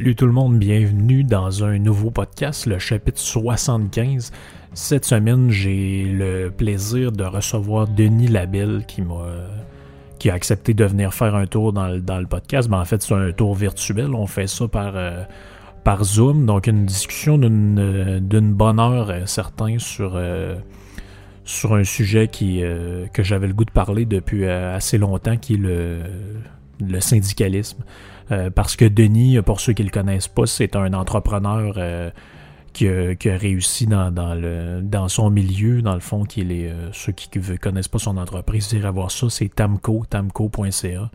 Salut tout le monde, bienvenue dans un nouveau podcast, le chapitre 75. Cette semaine, j'ai le plaisir de recevoir Denis Labelle qui m'a qui a accepté de venir faire un tour dans, le podcast. Ben, en fait, c'est un tour virtuel. On fait ça par, euh, par Zoom. Donc, une discussion d'une bonne heure, euh, certain, sur, euh, sur un sujet qui, que j'avais le goût de parler depuis assez longtemps, qui est le, le syndicalisme. Euh, parce que Denis, pour ceux qui ne le connaissent pas, c'est un entrepreneur euh, qui, a, réussi dans, son milieu, dans le fond, qui est euh, ceux qui ne connaissent pas son entreprise, à voir ça, c'est Tamco, tamco.ca.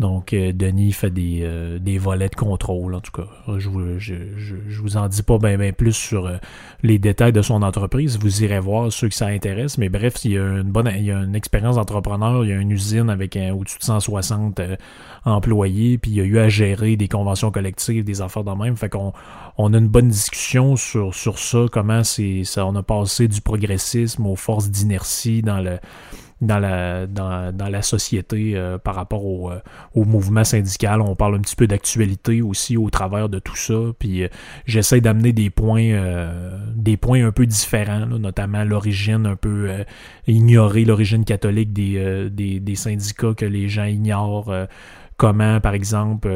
Donc, euh, Denis fait des, euh, des, volets de contrôle, en tout cas. Je vous, je, je, vous en dis pas bien ben plus sur euh, les détails de son entreprise. Vous irez voir ceux qui ça intéresse. Mais bref, il y a une bonne il y a une expérience d'entrepreneur. Il y a une usine avec au-dessus de 160 employés. Puis il y a eu à gérer des conventions collectives, des affaires de même. Fait qu'on on a une bonne discussion sur, sur ça, comment c'est ça on a passé du progressisme aux forces d'inertie dans le dans la, dans, la société euh, par rapport au, euh, au, mouvement syndical. On parle un petit peu d'actualité aussi au travers de tout ça. Puis euh, j'essaie d'amener des points des points un peu différents, notamment l'origine un peu ignorer l'origine catholique des, des, syndicats que les gens ignorent. comment, par exemple,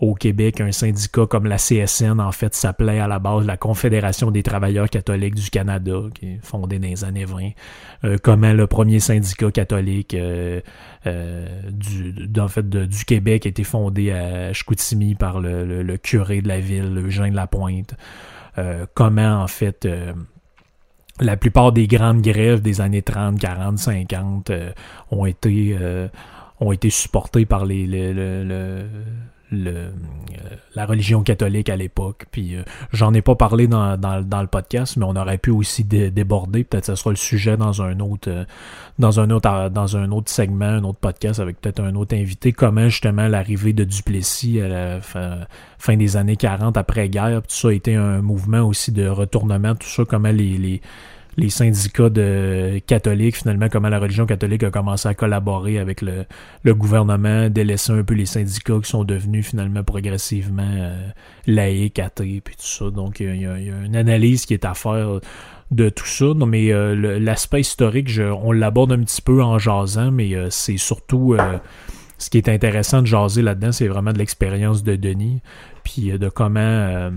au Québec, un syndicat comme la CSN, en fait, s'appelait à la base la Confédération des travailleurs catholiques du Canada, qui est fondée dans les années 20. Euh, comment le premier syndicat catholique euh, euh, du, en fait, du Québec a été fondé à Chicoutimi par le, curé de la ville, Eugène Lapointe. comment, en fait la plupart des grandes grèves des années 30, 40, 50 ont été ont été supportées par les, le, euh, la religion catholique à l'époque. Puis euh, j'en ai pas parlé dans, dans, le podcast, mais on aurait pu aussi déborder. Peut-être que ce sera le sujet dans un autre euh, dans un autre dans un autre segment, un autre podcast avec peut-être un autre invité. Comment justement l'arrivée de Duplessis à la fin, des années 40 après-guerre, tout ça a été un mouvement aussi de retournement, tout ça, comment les, les les syndicats de catholiques, finalement, comment la religion catholique a commencé à collaborer avec le, gouvernement, délaisser un peu les syndicats qui sont devenus finalement progressivement euh, laïcs, athées, puis tout ça. Donc, il y, a, une analyse qui est à faire de tout ça. Non, mais euh, l'aspect historique, on l'aborde un petit peu en jasant, mais euh, c'est surtout ce qui est intéressant de jaser là-dedans, c'est vraiment de l'expérience de Denis, puis de comment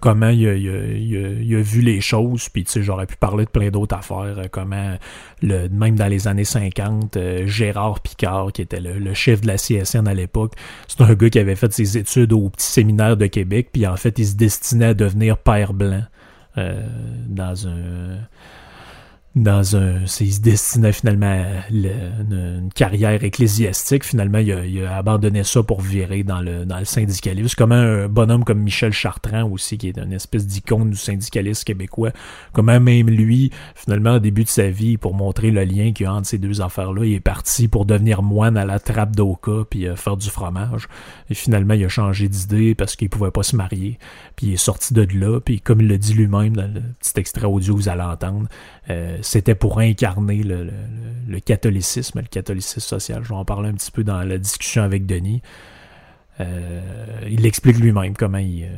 comment il a, vu les choses, puis tu sais, j'aurais pu parler de plein d'autres affaires, euh, comment, même dans les années 50, euh, Gérard Picard, qui était le, chef de la CSN à l'époque, c'est un gars qui avait fait ses études au petit séminaire de Québec, puis en fait, il se destinait à devenir père blanc euh, dans un dans un. Il se destinait finalement à une, carrière ecclésiastique. Finalement, il a, abandonné ça pour virer dans le, dans le syndicalisme. Comment un bonhomme comme Michel Chartrand aussi, qui est une espèce d'icône du syndicalisme québécois, comment même lui, finalement, au début de sa vie, pour montrer le lien qu'il y a entre ces deux affaires-là, il est parti pour devenir moine à la trappe d'Oka puis euh, faire du fromage. Et finalement, il a changé d'idée parce qu'il pouvait pas se marier. Puis il est sorti de là. Puis comme il le dit lui-même dans le petit extrait audio que vous allez entendre, euh, c'était pour incarner le, catholicisme, le catholicisme social. Je vais en parler un petit peu dans la discussion avec Denis. Euh, il explique lui-même comment il, euh,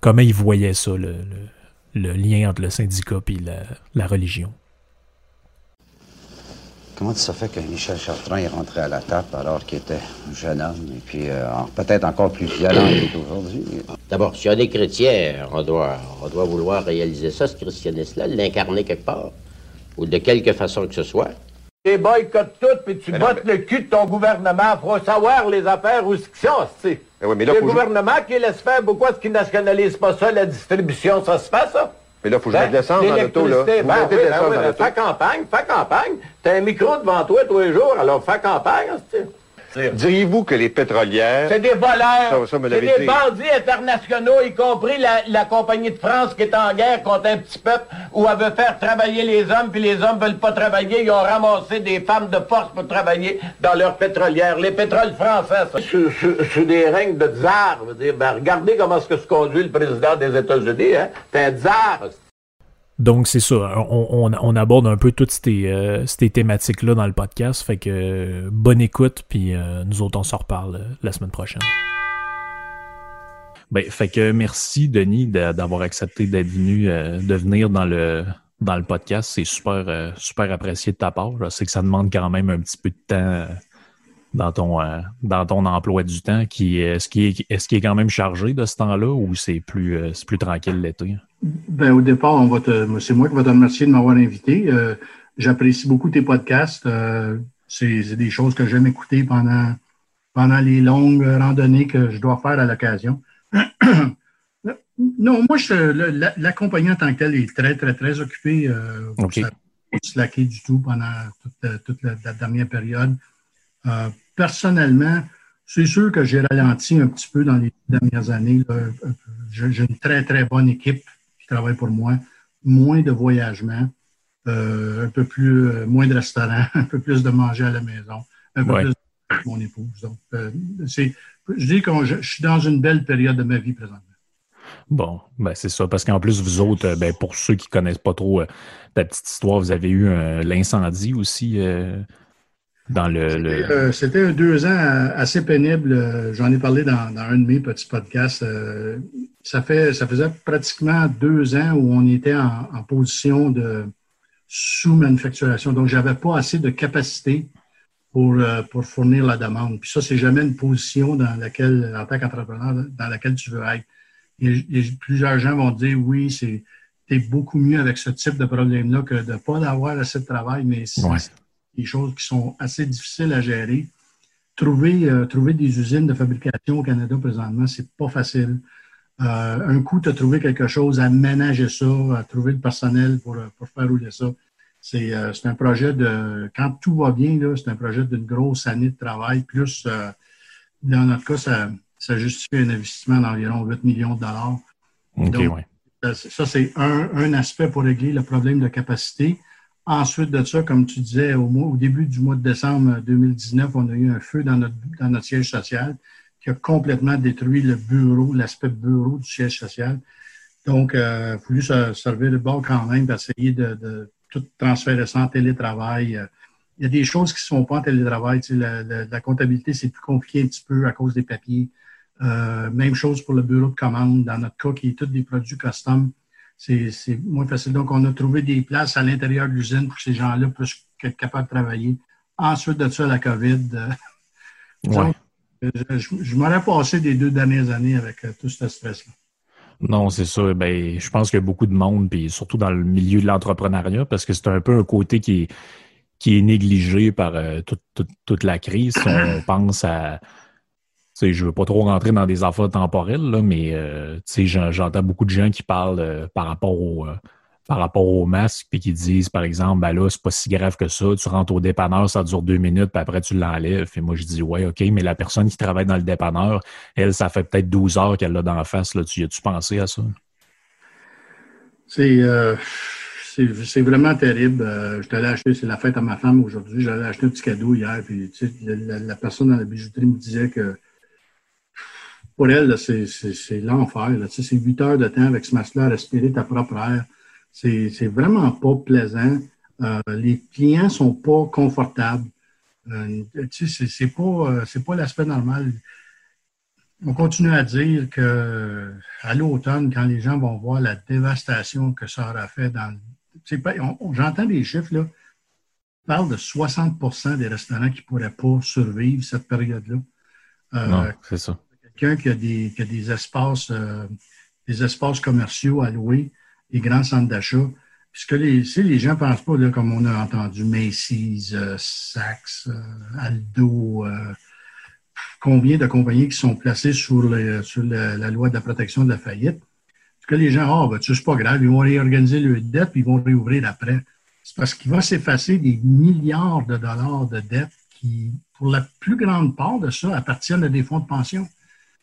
comment il voyait ça, le, lien entre le syndicat et la religion. Comment ça fait que Michel Chartrand est rentré à la table alors qu'il était un jeune homme et puis euh, peut-être encore plus violent qu'aujourd'hui? D'abord, si on est chrétien, on doit, on doit vouloir réaliser ça, ce christianisme-là, l'incarner quelque part, ou de quelque façon que ce soit. Tu boycottes tout, puis tu bottes le cul de ton gouvernement. Faut savoir les affaires où ce qu'ils sont, tu sais. Mais le gouvernement qui laisse faire, pourquoi est-ce qu'il nationalise pas ça, la distribution? Ça se fait, ça? Mais là, il faut que je mette ben, l'essence dans l'auto, là. Ben, oui, ben, oui, ben, fais campagne, fais campagne. T'as un micro devant toi tous les jours, alors fais campagne, tu sais. Diriez-vous que les pétrolières... C'est des voleurs, c'est des bandits internationaux, y compris la, compagnie de France qui est en guerre contre un petit peuple où elle veut faire travailler les hommes, puis les hommes veulent pas travailler. Ils ont ramassé des femmes de force pour travailler dans leurs pétrolières. Les pétroles français, c'est des règnes de tsar. Ben, regardez comment est-ce que se conduit le président des États-Unis. Hein? C'est un tsar. Donc c'est ça, on, aborde un peu toutes ces, euh, thématiques-là dans le podcast, fait que bonne écoute, puis euh, nous autres on s'en reparle euh, la semaine prochaine. Ben, fait que merci Denis d'avoir accepté d'être venu, de venir dans le dans le podcast, c'est super super apprécié de ta part. Je sais que ça demande quand même un petit peu de temps dans ton dans ton emploi du temps, qui est-ce qui est est-ce qui est quand même chargé de ce temps-là ou c'est plus c'est plus tranquille l'été? Ben, au départ, on va c'est moi qui vais te remercier de m'avoir invité. Euh, j'apprécie beaucoup tes podcasts. Euh, c'est, des choses que j'aime écouter pendant, pendant les longues randonnées que je dois faire à l'occasion. non, moi, je, la, compagnie en tant que telle est très, très, très occupée. Euh, okay. Ça pas slacké du tout pendant toute, la, dernière période. Euh, personnellement, c'est sûr que j'ai ralenti un petit peu dans les dernières années. J'ai une très, très bonne équipe qui travaillent pour moi, moins de voyagement, euh, un peu plus, euh, moins de restaurants, un peu plus de manger à la maison, un peu plus de mon épouse. Donc, euh, c'est, je dis que je, suis dans une belle période de ma vie présentement. Bon, ben c'est ça, parce qu'en plus, vous autres, ben, pour ceux qui ne connaissent pas trop ta petite histoire, vous avez eu l'incendie aussi dans le. C'était, deux ans assez pénible. J'en ai parlé dans, dans, un de mes petits podcasts ça, fait, ça faisait pratiquement deux ans où on était en, position de sous-manufacturation. Donc, j'avais pas assez de capacité pour, euh, pour fournir la demande. Puis ça, c'est jamais une position dans laquelle, en tant qu'entrepreneur, dans laquelle tu veux être. Et, plusieurs gens vont dire, oui, c'est es beaucoup mieux avec ce type de problème-là que de ne pas avoir assez de travail, mais c'est des choses qui sont assez difficiles à gérer. Trouver, euh, trouver des usines de fabrication au Canada présentement, c'est pas facile. Euh, un coup, tu as trouvé quelque chose à ménager ça, à trouver le personnel pour, pour faire rouler ça. C'est euh, un projet de, quand tout va bien, c'est un projet d'une grosse année de travail, plus, euh, dans notre cas, ça, ça justifie un investissement d'environ 8 millions de dollars. Donc, Ça, c'est un, un, aspect pour régler le problème de capacité. Ensuite de ça, comme tu disais, au, mois, au début du mois de décembre 2019, on a eu un feu dans notre, dans notre siège social qui a complètement détruit le bureau, l'aspect bureau du siège social. Donc, il euh, a fallu se servir de bord quand même, essayer de, tout transférer ça en télétravail. Il y a des choses qui ne sont pas en télétravail. Tu sais, la, comptabilité, c'est plus compliqué un petit peu à cause des papiers. Euh, même chose pour le bureau de commande. Dans notre cas, qui est tous des produits custom, c'est moins facile. Donc, on a trouvé des places à l'intérieur de l'usine pour que ces gens-là puissent être capables de travailler. Ensuite de ça, la COVID. Je, m'aurais passé des deux dernières années avec euh, tout ce stress-là. Non, c'est ça. Ben, je pense qu'il y a beaucoup de monde, puis surtout dans le milieu de l'entrepreneuriat, parce que c'est un peu un côté qui est, qui est négligé par euh, toute, la crise. On pense à. Je ne veux pas trop rentrer dans des affaires temporelles, là, mais euh, j'entends beaucoup de gens qui parlent par rapport au, par rapport aux masques, puis qui disent, par exemple, ben là, c'est pas si grave que ça, tu rentres au dépanneur, ça dure deux minutes, puis après tu l'enlèves. Et moi, je dis, ouais, OK, mais la personne qui travaille dans le dépanneur, elle, ça fait peut-être 12 heures qu'elle l'a dans la face. Là. Tu as-tu pensé à ça? Euh, c'est vraiment terrible. Euh, je t'allais acheter, c'est la fête à ma femme aujourd'hui. J'allais acheter un petit cadeau hier, puis sais, la, personne dans la bijouterie me disait que pour elle, c'est l'enfer. C'est huit heures de temps avec ce masque-là à respirer ta propre air. C'est vraiment pas plaisant. Euh, les clients sont pas confortables. Euh, c'est pas, euh, pas l'aspect normal. On continue à dire que à l'automne, quand les gens vont voir la dévastation que ça aura fait dans J'entends des chiffres, là. On parle de 60% des restaurants qui ne pourraient pas survivre cette période-là. non, c'est ça. Quelqu'un qui a des, qui a des espaces, des espaces commerciaux à louer, les grands centres d'achat, ce que les, les gens ne pensent pas, comme on a entendu, Macy's, euh, Saks, euh, Aldo, euh, combien de compagnies qui sont placées sur, la loi de la protection de la faillite. Ce que les gens, ah, oh, ben, c'est pas grave, ils vont réorganiser leur dette, puis ils vont réouvrir après. C'est parce qu'il va s'effacer des milliards de dollars de dettes qui, pour la plus grande part de ça, appartiennent à des fonds de pension.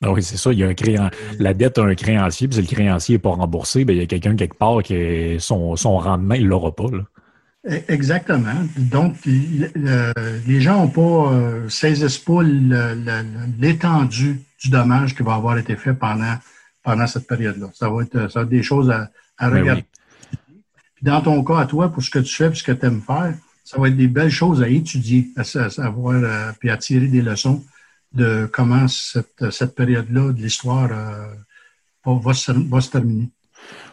Ah oui, c'est ça. Il y a un créan... La dette a un créancier, puis si le créancier n'est pas remboursé, bien, il y a quelqu'un quelque part qui son, son rendement, il ne l'aura pas. E, exactement. Donc, les gens n'ont pas, euh, saisissent pas l'étendue du dommage qui va avoir été fait pendant, pendant cette période-là. Ça va être, ça va être des choses à, à ben regarder. Puis dans ton cas, à toi, pour ce que tu fais, et ce que tu aimes faire, ça va être des belles choses à étudier, à, savoir, euh, puis à tirer des leçons de comment cette, cette période-là de l'histoire euh, va, se, terminer.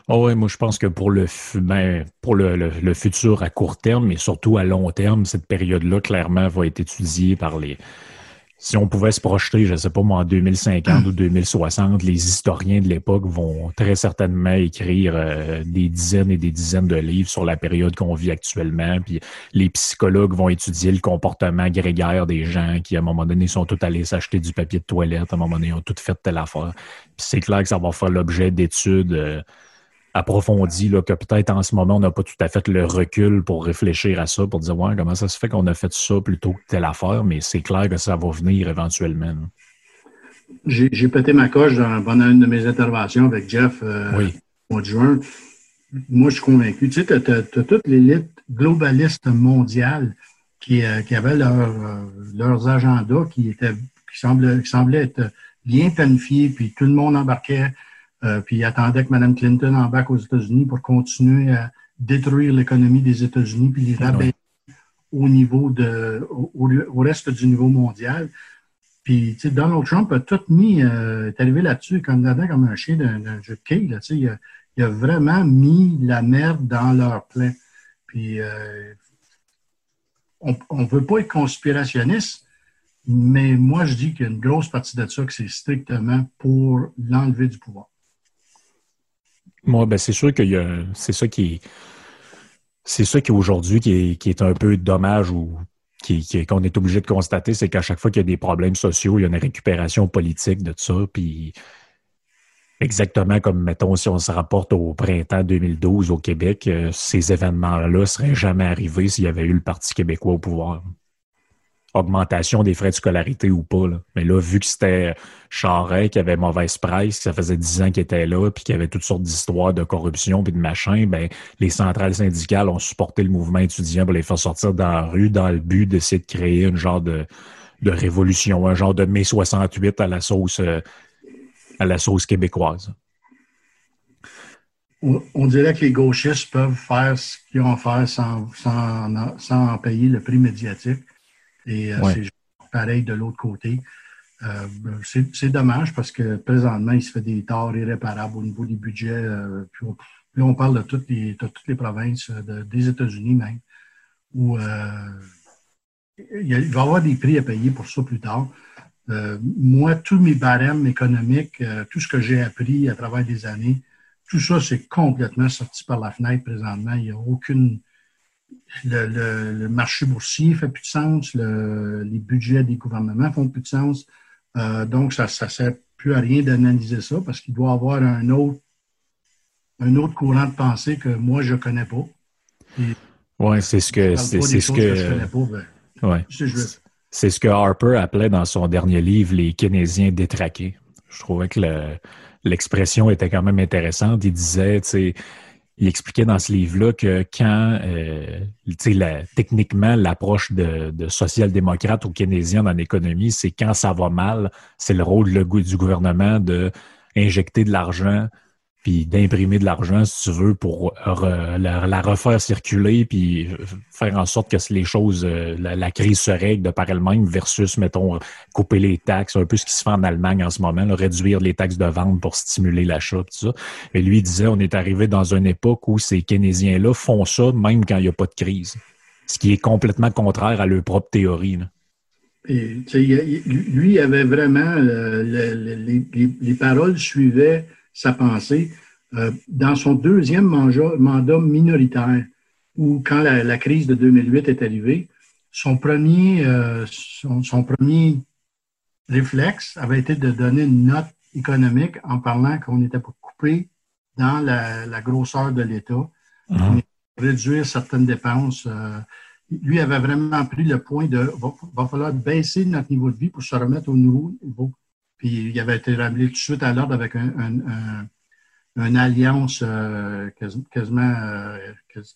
Oh oui, moi je pense que pour le, ben, le, le, futur à court terme, mais surtout à long terme, cette période-là, clairement, va être étudiée par les, si on pouvait se projeter, je ne sais pas moi, en 2050 ou 2060, les historiens de l'époque vont très certainement écrire euh, des dizaines et des dizaines de livres sur la période qu'on vit actuellement. Puis les psychologues vont étudier le comportement grégaire des gens qui, à un moment donné, sont tous allés s'acheter du papier de toilette, à un moment donné, ont tout fait telle affaire. Puis c'est clair que ça va faire l'objet d'études. Euh, approfondi, là, que peut-être en ce moment, on n'a pas tout à fait le recul pour réfléchir à ça, pour dire, ouais, comment ça se fait qu'on a fait ça plutôt que telle affaire, mais c'est clair que ça va venir éventuellement. J'ai pété ma coche pendant une de mes interventions avec Jeff euh, au mois de juin. Moi, je suis convaincu. Tu sais, tu as, toute l'élite globaliste mondiale qui, euh, qui avait leur, euh, leurs agendas qui, étaient, qui, semblaient, qui semblaient être bien planifiés, puis tout le monde embarquait euh, puis il attendait que Mme Clinton embarque aux États-Unis pour continuer à détruire l'économie des États-Unis puis les rabaisser au niveau de au, reste du niveau mondial. Puis tu sais, Donald Trump a tout mis, euh, est arrivé là-dessus comme, comme un chien d'un jeu de quilles. Là, tu sais, il, a, il, a, vraiment mis la merde dans leur plein. Puis euh, on ne veut pas être conspirationniste, mais moi je dis qu'il y a une grosse partie de ça que c'est strictement pour l'enlever du pouvoir. Moi, ben, c'est sûr a. C'est ça qui C'est ça qui aujourd'hui qui est, est un peu dommage ou qu'on est obligé de constater, c'est qu'à chaque fois qu'il y a des problèmes sociaux, il y a une récupération politique de ça. Puis exactement comme, mettons, si on se rapporte au printemps 2012 au Québec, euh, ces événements-là ne seraient jamais arrivés s'il y avait eu le Parti québécois au pouvoir augmentation des frais de scolarité ou pas. Mais là, vu que c'était Charret qui avait mauvaise presse, ça faisait dix ans qu'il était là, puis qu'il y avait toutes sortes d'histoires de corruption puis de machin, ben les centrales syndicales ont supporté le mouvement étudiant pour les faire sortir dans la rue dans le but d'essayer de créer une genre de, de révolution, un genre de mai 68 à la sauce euh, à la sauce québécoise. On dirait que les gauchistes peuvent faire ce qu'ils ont à faire sans, sans, sans payer le prix médiatique. Et euh, c'est pareil de l'autre côté. Euh, c'est dommage parce que présentement, il se fait des torts irréparables au niveau des budgets. Euh, puis, on, parle de toutes les, toutes les provinces des États-Unis même, où il, va y avoir des prix à payer pour ça plus tard. moi, tous mes barèmes économiques, tout ce que j'ai appris à travers les années, tout ça, c'est complètement sorti par la fenêtre présentement. Il n'y a aucune, le, marché boursier fait plus de sens, les budgets des gouvernements font plus de sens. Euh, donc, ça ne sert plus à rien d'analyser ça parce qu'il doit y avoir un autre, un autre courant de pensée que moi, je ne connais pas. Oui, c'est ce que. C'est ce que. Ben, c'est ce que Harper appelait dans son dernier livre Les Keynésiens détraqués. Je trouvais que l'expression était quand même intéressante. Il disait, tu sais, il expliquait dans ce livre-là que quand, euh, la, techniquement, l'approche de, social-démocrate ou keynésien dans l'économie, c'est quand ça va mal, c'est le rôle du gouvernement de injecter de l'argent puis d'imprimer de l'argent, si tu veux, pour la, refaire circuler, puis faire en sorte que les choses, euh, la, crise se règle de par elle-même, versus, mettons, couper les taxes, un peu ce qui se fait en Allemagne en ce moment, réduire les taxes de vente pour stimuler l'achat, tout ça. Et lui, il disait, on est arrivé dans une époque où ces Keynésiens-là font ça même quand il n'y a pas de crise, ce qui est complètement contraire à leur propre théorie. Et, lui avait vraiment, euh, les paroles suivaient sa pensée. Euh, dans son deuxième mandat, minoritaire, ou quand la, crise de 2008 est arrivée, son premier, euh, son, premier réflexe avait été de donner une note économique en parlant qu'on était pas coupé dans la, grosseur de l'État, mmh. réduire certaines dépenses. Euh, lui avait vraiment pris le point de va, va falloir baisser notre niveau de vie pour se remettre au nouveau niveau. Puis il avait été ramené tout de suite à l'ordre avec un, un une alliance euh, quasiment, euh,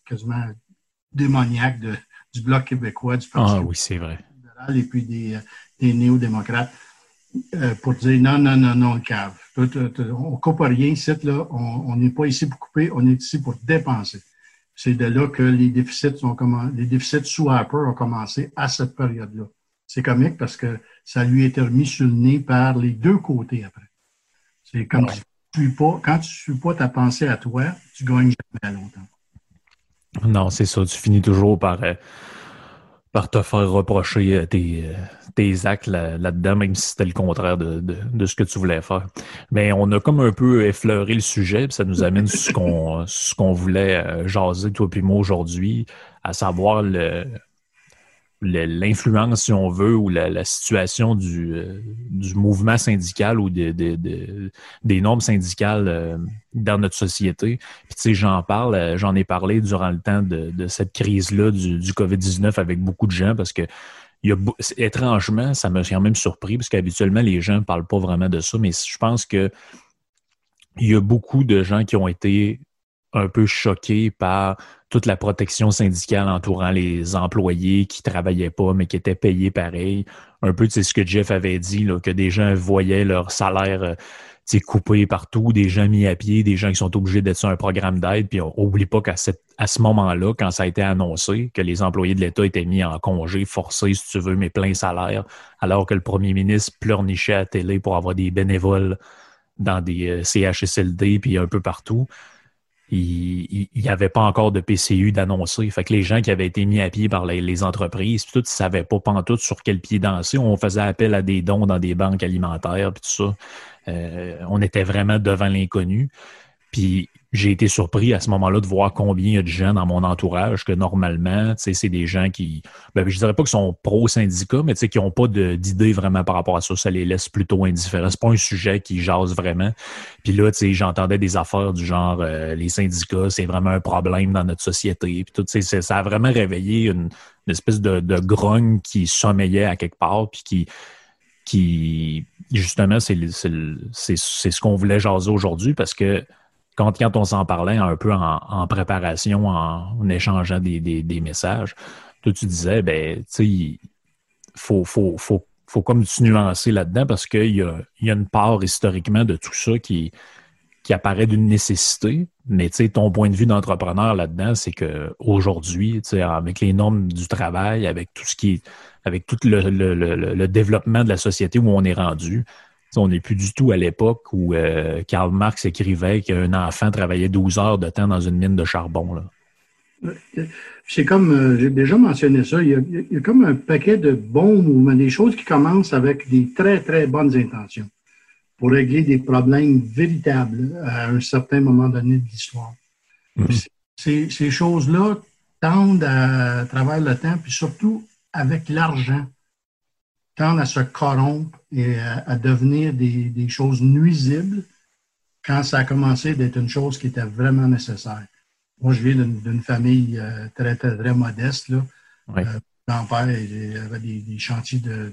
quasiment démoniaque de, du Bloc québécois, du Parti ah, oui, c'est vrai. et puis des, des néo-démocrates euh, pour dire non, non, non, non, le cave. On ne coupe rien ici, là. On n'est pas ici pour couper, on est ici pour dépenser. C'est de là que les déficits, sont les déficits sous Harper ont commencé à cette période-là. C'est comique parce que ça lui a été remis sur le nez par les deux côtés après. C'est comme pas, quand tu ne suis pas ta pensée à toi, tu gagnes jamais longtemps. Non, c'est ça. Tu finis toujours par, euh, par te faire reprocher euh, tes, euh, tes actes là-dedans, même si c'était le contraire de, de, ce que tu voulais faire. Mais on a comme un peu effleuré le sujet, puis ça nous amène sur ce qu'on ce qu'on voulait jaser, toi et moi, aujourd'hui, à savoir le, l'influence, si on veut, ou la, situation du, euh, du, mouvement syndical ou de, des normes syndicales euh, dans notre société. Puis tu sais, j'en parle, euh, j'en ai parlé durant le temps de, cette crise-là du, du COVID-19 avec beaucoup de gens parce que y a, étrangement, ça m'a quand même surpris parce qu'habituellement, les gens ne parlent pas vraiment de ça, mais je pense que il y a beaucoup de gens qui ont été un peu choqués par toute la protection syndicale entourant les employés qui travaillaient pas, mais qui étaient payés pareil. Un peu, c'est ce que Jeff avait dit, là, que des gens voyaient leur salaire euh, coupé partout, des gens mis à pied, des gens qui sont obligés d'être sur un programme d'aide. Puis on oublie pas qu'à à ce moment-là, quand ça a été annoncé que les employés de l'État étaient mis en congé forcé, si tu veux, mais plein salaire, alors que le premier ministre pleurnichait à la télé pour avoir des bénévoles dans des euh, CHSLD puis un peu partout il n'y avait pas encore de PCU d'annoncer. Fait les gens qui avaient été mis à pied par les, entreprises, tout, ils ne savaient pas pantoute sur quel pied danser. On faisait appel à des dons dans des banques alimentaires, puis tout ça. Euh, on était vraiment devant l'inconnu. Puis j'ai été surpris à ce moment-là de voir combien il y a de gens dans mon entourage que normalement, c'est des gens qui, ben, je dirais pas qu'ils sont pro-syndicat, mais qui n'ont pas d'idée vraiment par rapport à ça. Ça les laisse plutôt indifférents. C'est pas un sujet qui jase vraiment. Puis là, j'entendais des affaires du genre, euh, les syndicats, c'est vraiment un problème dans notre société. Puis tout, ça a vraiment réveillé une, espèce de, de, grogne qui sommeillait à quelque part, puis qui, qui justement, c'est ce qu'on voulait jaser aujourd'hui parce que quand, quand on s'en parlait un peu en, préparation, en, échangeant des, des, messages, toi, tu disais, ben, tu il faut, faut, faut, faut comme tu nuancer là-dedans parce qu'il y a, y a une part historiquement de tout ça qui, qui apparaît d'une nécessité, mais tu sais, ton point de vue d'entrepreneur là-dedans, c'est que aujourd'hui, tu sais, avec les normes du travail, avec tout ce qui avec tout le, le, le, le, développement de la société où on est rendu, on n'est plus du tout à l'époque où euh, Karl Marx écrivait qu'un enfant travaillait 12 heures de temps dans une mine de charbon. Là. C'est comme, euh, j'ai déjà mentionné ça, il y, a, comme un paquet de bons mouvements, des choses qui commencent avec des très, très bonnes intentions pour régler des problèmes véritables à un certain moment donné de l'histoire. Mm-hmm. Ces, choses-là tendent à travers le temps, puis surtout avec l'argent tendent à se corrompre et à, devenir des, choses nuisibles quand ça a commencé d'être une chose qui était vraiment nécessaire. Moi, je viens d'une famille euh, très, très, très modeste. Là. Oui. Euh, mon père avait des, chantiers de,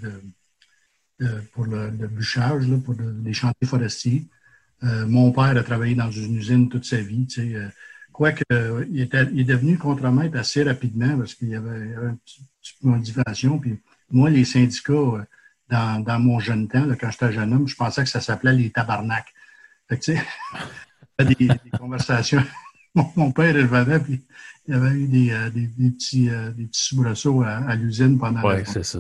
pour le, bûchage, là, pour des chantiers forestiers. Euh, mon père a travaillé dans une usine toute sa vie. Tu sais, Quoique, il, était, il est devenu contremaître assez rapidement parce qu'il y avait, une petite modification. Puis moi, les syndicats, euh, dans, dans mon jeune temps, quand j'étais jeune homme, je pensais que ça s'appelait les tabarnaks. Fait que, tu sais, des, des conversations. mon, père, il revenait, puis il y avait eu des, euh, des, des petits, euh, des petits soubresauts à, l'usine pendant Oui, c'est ça.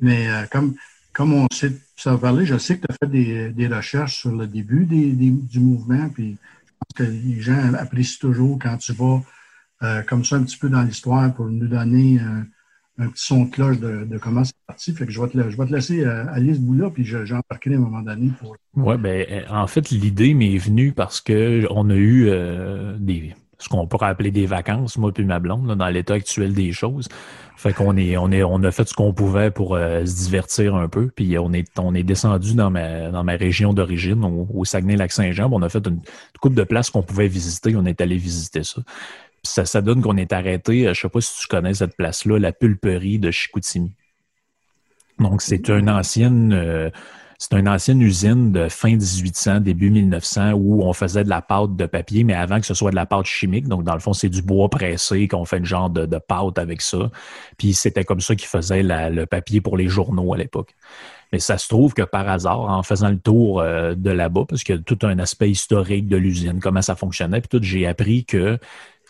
Mais comme, comme on sait ça parler, je sais que tu as fait des, des, recherches sur le début des, du mouvement, puis je pense que les gens apprécient toujours quand tu vas comme ça un petit peu dans l'histoire pour nous donner un petit son de cloche de, comment c'est parti. Fait que je vais te, je vais te laisser euh, aller ce bout-là, puis j'embarquerai à un moment donné pour. Oui, ben, euh, en fait, l'idée m'est venue parce que on a eu euh, des ce qu'on pourrait appeler des vacances, moi puis ma blonde, dans l'état actuel des choses. Fait qu'on est, on est, on a fait ce qu'on pouvait pour se divertir un peu. Puis on est, on est descendu dans ma, dans ma région d'origine, au, Saguenay-Lac-Saint-Jean. On a fait une, une de places qu'on pouvait visiter. On est allé visiter ça ça, ça donne qu'on est arrêté, euh, je sais pas si tu connais cette place-là, la pulperie de Chicoutimi. Donc, c'est une ancienne, euh, c'est une ancienne usine de fin 1800, début 1900, où on faisait de la pâte de papier, mais avant que ce soit de la pâte chimique. Donc, dans le fond, c'est du bois pressé qu'on fait une genre de, de pâte avec ça. Puis, c'était comme ça qu'ils faisaient le papier pour les journaux à l'époque. Mais ça se trouve que par hasard, en faisant le tour euh, de là-bas, parce qu'il y a tout un aspect historique de l'usine, comment ça fonctionnait, puis tout, j'ai appris que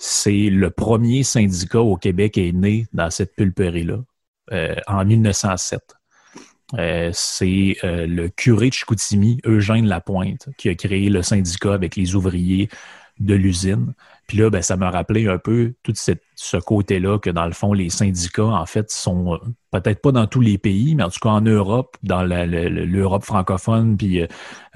c'est le premier syndicat au Québec est né dans cette pulperie-là euh, en 1907. Euh, c'est euh, le curé de Chicoutimi, Eugène Lapointe, qui a créé le syndicat avec les ouvriers de l'usine. Puis là, ben, ça m'a rappelé un peu tout ce côté-là que, dans le fond, les syndicats, en fait, sont peut-être pas dans tous les pays, mais en tout cas en Europe, dans l'Europe francophone, puis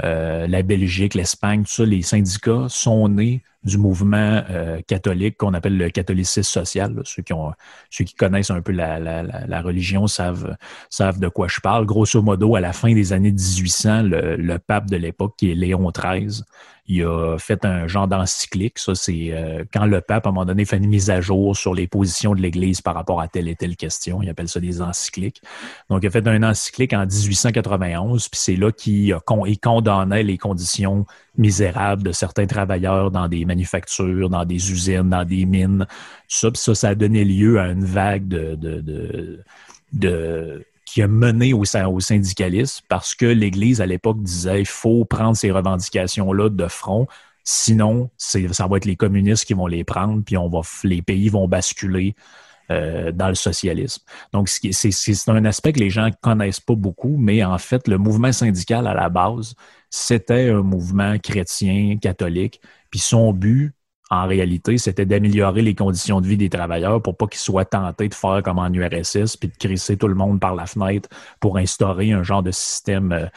la Belgique, l'Espagne, tout ça, les syndicats sont nés du mouvement euh, catholique qu'on appelle le catholicisme social. Ceux, qui ont, ceux qui connaissent un peu la, la, la, religion savent, savent de quoi je parle. Grosso modo, à la fin des années 1800, le, le pape de l'époque, qui est Léon XIII, il a fait un genre d'encyclique. Ça, c'est euh, quand le pape, à un moment donné, fait une mise à jour sur les positions de l'Église par rapport à telle et telle question. Il appelle ça des encycliques. Donc, il a fait un encyclique en 1891, puis c'est là qu'il condamnait les conditions misérables de certains travailleurs dans des manufactures, dans des usines, dans des mines. Ça, ça, a donné lieu à une vague de, qui a mené au, au parce que l'Église, à l'époque, disait il faut prendre ces revendications-là de front. Sinon, ça va être les communistes qui vont les prendre, puis on va, les pays vont basculer euh, dans le socialisme. Donc, c'est un aspect que les gens connaissent pas beaucoup, mais en fait, le mouvement syndical à la base, c'était un mouvement chrétien, catholique, puis son but, en réalité, c'était d'améliorer les conditions de vie des travailleurs pour pas qu'ils soient tentés de faire comme en URSS puis de crisser tout le monde par la fenêtre pour instaurer un genre de système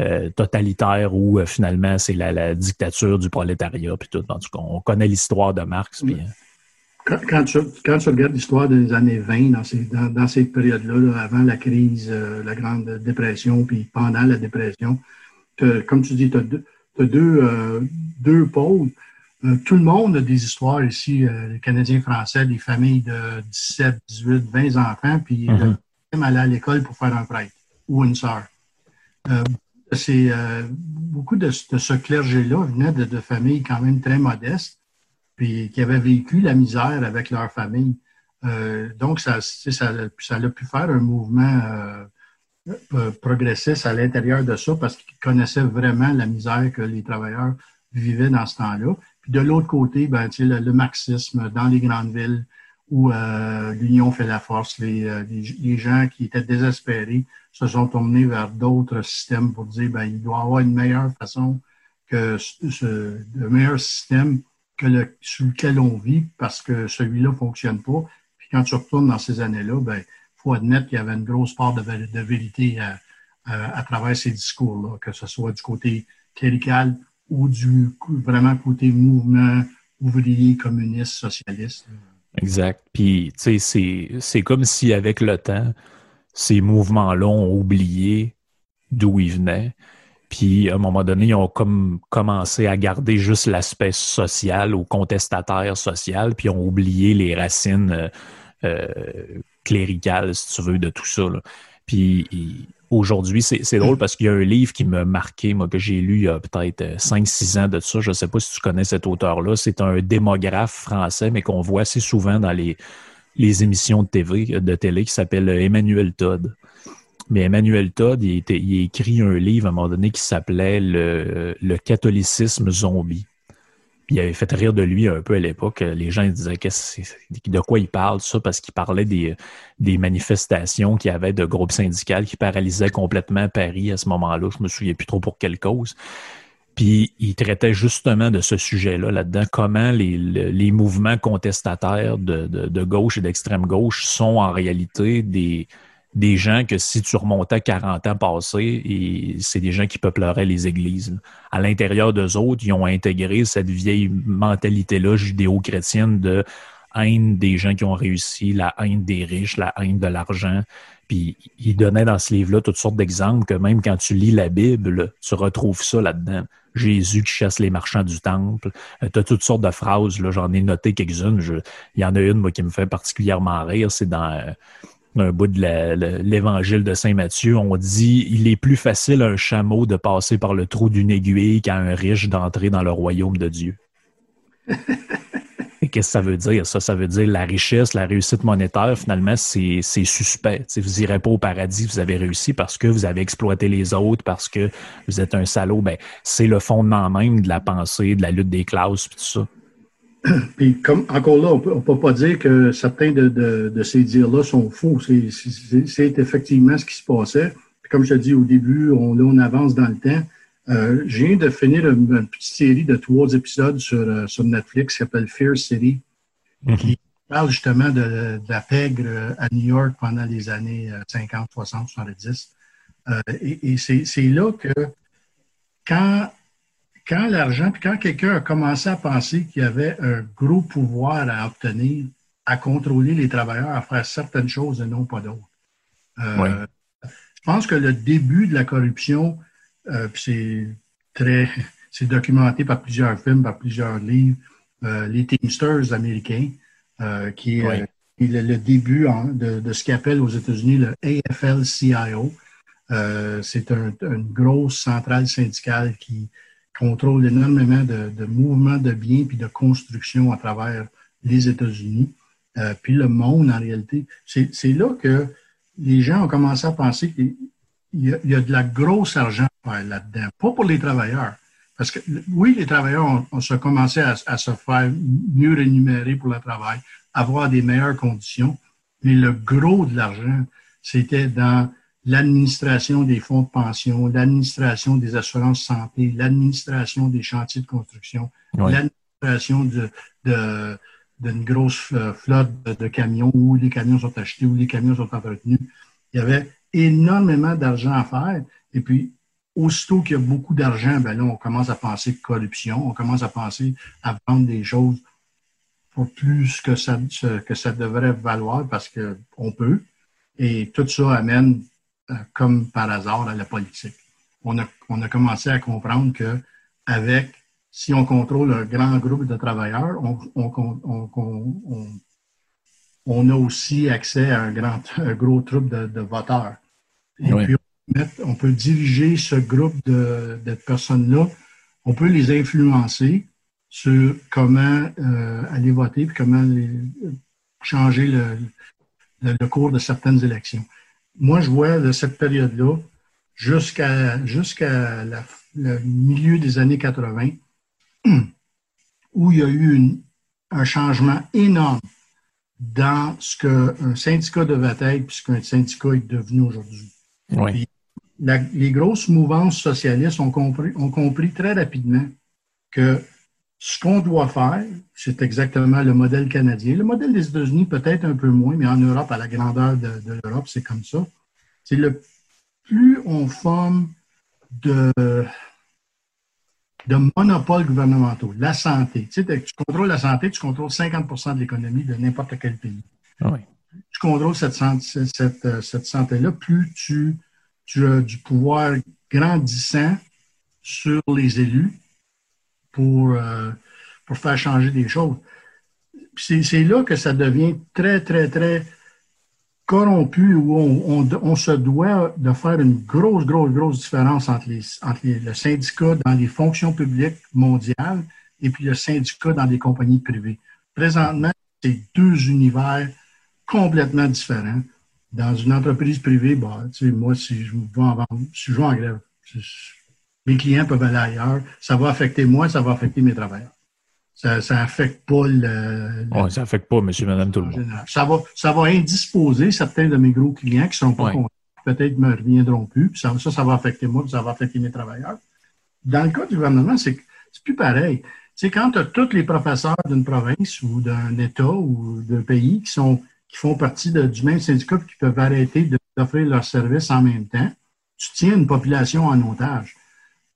euh, euh, totalitaire où euh, finalement c'est la, dictature du prolétariat puis tout. En tout cas, on connaît l'histoire de Marx. quand, tu, regardes l'histoire des années 20, dans ces, dans, ces périodes-là, avant la crise, la Grande Dépression, puis pendant la dépression, comme tu dis, tu as deux, deux pôles. Euh, tout le monde a des histoires ici, euh, les Canadiens français, des familles de 17, 18, 20 enfants, puis mm -hmm. aller à l'école pour faire un prêtre ou une sœur. Euh, beaucoup de, ce clergé-là venait de, familles quand même très modestes, puis qui avaient vécu la misère avec leur famille. donc, ça, ça, ça a pu faire un mouvement progressiste à l'intérieur de ça parce qu'ils connaissaient vraiment la misère que les travailleurs vivaient dans ce temps-là de l'autre côté, ben, le, le, marxisme dans les grandes villes où euh, l'union fait la force, les, les, gens qui étaient désespérés se sont tournés vers d'autres systèmes pour dire ben, il doit y avoir une meilleure façon que ce, le meilleur système que le, sur lequel on vit parce que celui-là fonctionne pas. Puis quand tu retournes dans ces années-là, ben, faut admettre qu'il y avait une grosse part de, de vérité à, à, à, travers ces discours-là, que ce soit du côté clérical ou du vraiment côté mouvement ouvrier, communiste, socialiste. Exact. Puis, tu sais, c'est comme si avec le temps, ces mouvements-là ont oublié d'où ils venaient. Puis, à un moment donné, ils ont comme commencé à garder juste l'aspect social ou contestataire social, puis ont oublié les racines euh, euh cléricales, si tu veux, de tout ça. Puis, aujourd'hui. C'est drôle parce qu'il y a un livre qui m'a marqué, moi, que j'ai lu il y a peut-être 5-6 euh, ans de ça. Je ne sais pas si tu connais cet auteur-là. C'est un démographe français, mais qu'on voit assez souvent dans les, les émissions de TV, de télé, qui s'appelle euh, Emmanuel Todd. Mais Emmanuel Todd, il, était, il a écrit un livre à un moment donné qui s'appelait le, le catholicisme zombie il avait fait rire de lui un peu à l'époque. Les gens disaient de quoi il parle, ça, parce qu'il parlait des, des manifestations qu'il y avait de groupes syndicaux qui paralysaient complètement Paris à ce moment-là. Je me souviens plus trop pour quelle cause. Puis il traitait justement de ce sujet-là là-dedans, comment les, les, mouvements contestataires de, de, gauche et d'extrême gauche sont en réalité des, des gens que si tu remontais 40 ans passés, c'est des gens qui peupleraient les églises. À l'intérieur d'eux autres, ils ont intégré cette vieille mentalité-là judéo-chrétienne de haine des gens qui ont réussi, la haine des riches, la haine de l'argent. Puis il donnait dans ce livre-là toutes sortes d'exemples que même quand tu lis la Bible, tu retrouves ça là-dedans. Jésus qui chasse les marchands du temple. Euh, tu as toutes sortes de phrases, là, j'en ai noté quelques-unes. Il y en a une, moi, qui me fait particulièrement rire, c'est dans euh, un bout de l'évangile de Saint Matthieu. On dit Il est plus facile à un chameau de passer par le trou d'une aiguille qu'à un riche d'entrer dans le royaume de Dieu. qu'est-ce que ça veut dire? Ça, ça veut dire la richesse, la réussite monétaire, finalement, c'est suspect. vous n'irez pas au paradis, vous avez réussi parce que vous avez exploité les autres, parce que vous êtes un salaud. Ben, c'est le fondement même de la pensée, de la lutte des classes, tout ça. Puis, comme, encore là, on ne peut pas dire que certains de, ces dires-là sont faux. C'est effectivement ce qui se passait. Puis, comme je te dis au début, on, là, on avance dans le temps. Euh, je viens de finir une, petite série de trois épisodes sur, euh, sur Netflix qui s'appelle Fear City, mhm. qui parle justement de, la pègre euh, à New York pendant les années 50, 60, 70. et, et c'est là que quand, quand l'argent, puis quand quelqu'un a commencé à penser qu'il y avait un gros pouvoir à obtenir, à contrôler les travailleurs, à faire certaines choses et non pas d'autres. Je pense que le début de la corruption, euh, c'est très, c'est documenté par plusieurs films, par plusieurs livres. Euh, les Teamsters américains, euh, qui est le, début de, ce qu'appelle aux États-Unis le AFL-CIO. c'est une grosse centrale syndicale qui contrôle énormément de, mouvements de biens puis de construction à travers les États-Unis. puis le monde, en réalité, c'est là que les gens ont commencé à penser qu'il y, y, a de la grosse argent là-dedans. Pas pour les travailleurs. Parce que oui, les travailleurs ont, ont commencé à, se faire mieux rémunérer pour le travail, avoir des meilleures conditions, mais le gros de l'argent, c'était dans l'administration des fonds de pension, l'administration des assurances santé, l'administration des chantiers de construction, l'administration de, de d'une grosse flotte de, camions où les camions sont achetés, où les camions sont entretenus. Il y avait énormément d'argent à faire. Et puis, aussitôt qu'il y a beaucoup d'argent, ben là, on commence à penser corruption, on commence à penser à vendre des choses pour plus que ça, que ça devrait valoir parce qu'on peut. Et tout ça amène, euh, comme par hasard, à la politique. On a, on a commencé à comprendre que avec, si on contrôle un grand groupe de travailleurs, on, on, on, on a aussi accès à un, grand, un gros troupe de, de voteurs. Et puis, on peut diriger ce groupe de, personnes-là, on peut les influencer sur comment euh, aller voter et comment changer le, cours de certaines élections. Moi, je vois de cette période-là jusqu'à jusqu'à le milieu des années 80, où il y a eu un changement énorme dans ce qu'un syndicat devait être puis ce qu'un syndicat est devenu aujourd'hui. Oui les grosses mouvances socialistes ont compris, ont compris très rapidement que ce qu'on doit faire, c'est exactement le modèle canadien. Le modèle des États-Unis, peut-être un peu moins, mais en Europe, à la grandeur de, l'Europe, c'est comme ça. C'est le plus on forme de, de monopoles gouvernementaux, la santé. Tu, sais, tu contrôles la santé, tu contrôles 50% de l'économie de n'importe quel pays. Ah oui. Tu contrôles cette, cette, cette santé-là, plus tu tu as du pouvoir grandissant sur les élus pour, euh, pour faire changer des choses. C'est là que ça devient très, très, très corrompu où on, se doit de faire une grosse, grosse, grosse différence entre le syndicat dans les fonctions publiques mondiales et puis le syndicat dans les compagnies privées. Présentement, c'est deux univers complètement différents dans une entreprise privée, bah, moi, si je, vais en si je vais en grève, mes clients peuvent aller ailleurs. Ça va affecter moi, ça va affecter mes travailleurs. Ça n'affecte pas le. Oui, ça n'affecte pas monsieur, madame, tout le monde. Ça va, ça va indisposer certains de mes gros clients qui sont pas contents, peut-être me reviendront plus. ça, ça, va affecter moi, ça va affecter mes travailleurs. dans le cas du gouvernement, c'est plus pareil. C'est quand tu as tous les professeurs d'une province ou d'un État ou d'un pays qui sont qui font partie du même syndicat qui peuvent arrêter d'offrir leurs services en même temps, tu tiens une population en otage.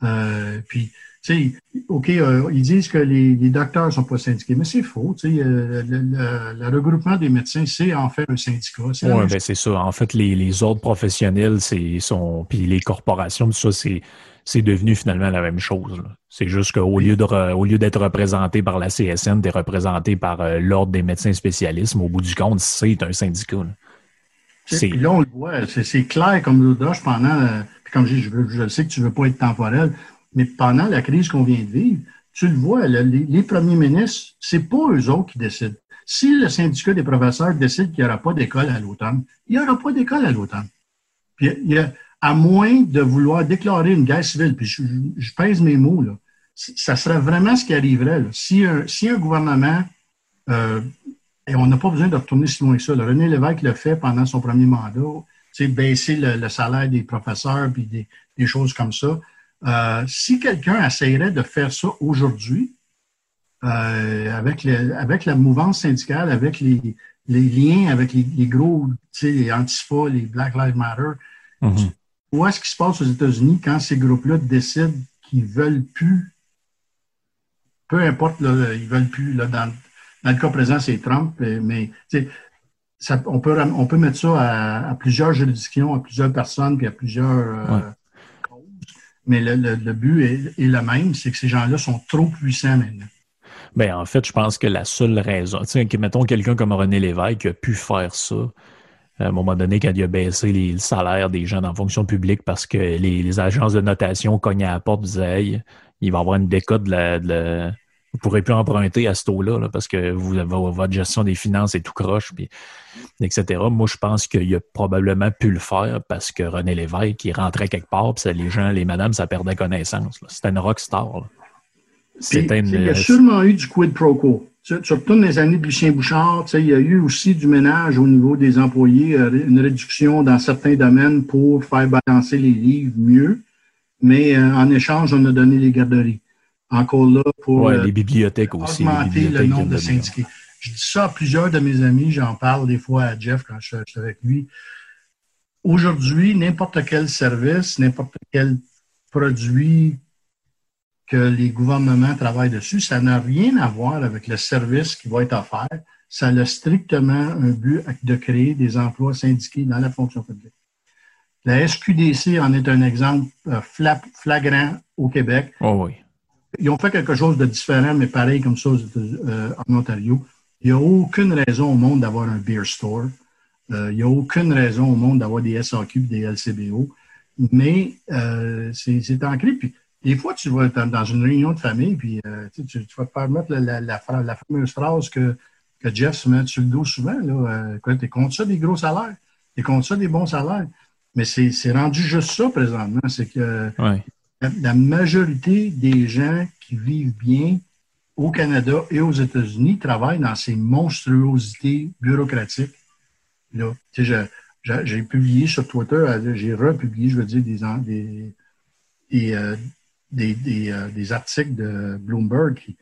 Euh, puis, sais, OK, euh, ils disent que les, docteurs ne sont pas syndiqués, mais c'est faux. Tu sais, euh, le, regroupement des médecins, c'est en fait un syndicat. Oui, ben c'est ça. En fait, les, les ordres professionnels, c'est sont puis les corporations, tout ça, c'est c'est devenu finalement la même chose. C'est juste qu'au lieu de au lieu d'être représenté par la CSN, tu es représenté par l'Ordre des médecins spécialistes, mais au bout du compte, c'est un syndicat. Là. Là, on le voit, c'est clair comme l'eau pendant, puis comme je, je, je sais que tu ne veux pas être temporel, mais pendant la crise qu'on vient de vivre, tu le vois, les, premiers ministres, c'est pas eux autres qui décident. Si le syndicat des professeurs décide qu'il n'y aura pas d'école à l'automne, il n'y aura pas d'école à l'automne. Puis, il y a, à moins de vouloir déclarer une guerre civile, puis je, pèse mes mots, là, ça serait vraiment ce qui arriverait. Si, un, si un gouvernement, euh, et on n'a pas besoin de retourner si loin que ça, René Lévesque l'a fait pendant son premier mandat, baisser le, salaire des professeurs, puis des choses comme ça. Euh, si quelqu'un essayerait de faire ça aujourd'hui, euh, avec, avec la mouvance syndicale, avec les, liens avec les, gros, tu sais, les Antifa, les Black Lives Matter, mm -hmm. ce qui se passe aux États-Unis quand ces groupes-là décident qu'ils veulent plus, peu importe, là, ils veulent plus, là, dans, le cas présent, c'est Trump, mais ça, on, peut, on peut mettre ça à, plusieurs juridictions, à plusieurs personnes, puis à plusieurs... Euh, mais le, but est, le même, c'est que ces gens-là sont trop puissants maintenant. Ben, en fait, je pense que la seule raison, tu sais, mettons quelqu'un comme René Lévesque qui a pu faire ça, à un moment donné, quand il a baissé les, le salaire des gens dans la fonction publique parce que les, agences de notation cognaient à la porte, disaient il va y avoir une décote de la, vous ne pourrez plus emprunter à ce taux-là parce que vous, votre gestion des finances est tout croche, puis, etc. Moi, je pense qu'il a probablement pu le faire parce que René Lévesque, il rentrait quelque part, puis les gens, les madames, ça perdait connaissance. C'était une rockstar. Une... Il y a sûrement eu du quid pro quo. Tu, retournes les années de Lucien Bouchard, il y a eu aussi du ménage au niveau des employés, euh, une réduction dans certains domaines pour faire balancer les livres mieux, mais euh, en échange, on a donné les garderies encore là pour euh, les bibliothèques aussi, augmenter le nombre de syndiqués. Je dis ça à plusieurs de mes amis, j'en parle des fois à Jeff quand je, suis avec lui. Aujourd'hui, n'importe quel service, n'importe quel produit que les gouvernements travaillent dessus, ça n'a rien à voir avec le service qui va être offert. Ça a strictement un but de créer des emplois syndiqués dans la fonction publique. La SQDC en est un exemple euh, flagrant au Québec. Oh oui ils ont fait quelque chose de différent, mais pareil comme ça euh, en Ontario. Il n'y a aucune raison au monde d'avoir un beer store. Euh, il n'y a aucune raison au monde d'avoir des SAQ et des LCBO. Mais euh, c'est ancré. Puis des fois, tu vas être dans une réunion de famille, puis tu, tu, vas te permettre la, la, fameuse phrase que, que Jeff se met sur le dos souvent. Tu es contre ça des gros salaires. Tu es contre ça des bons salaires. Mais c'est rendu juste ça présentement. C'est que la majorité des gens qui vivent bien au Canada et aux États-Unis travaillent dans ces monstruosités bureaucratiques. Là, j'ai publié sur Twitter, euh, j'ai republié, je veux dire, des, des, des, euh, euh, des, articles de Bloomberg qui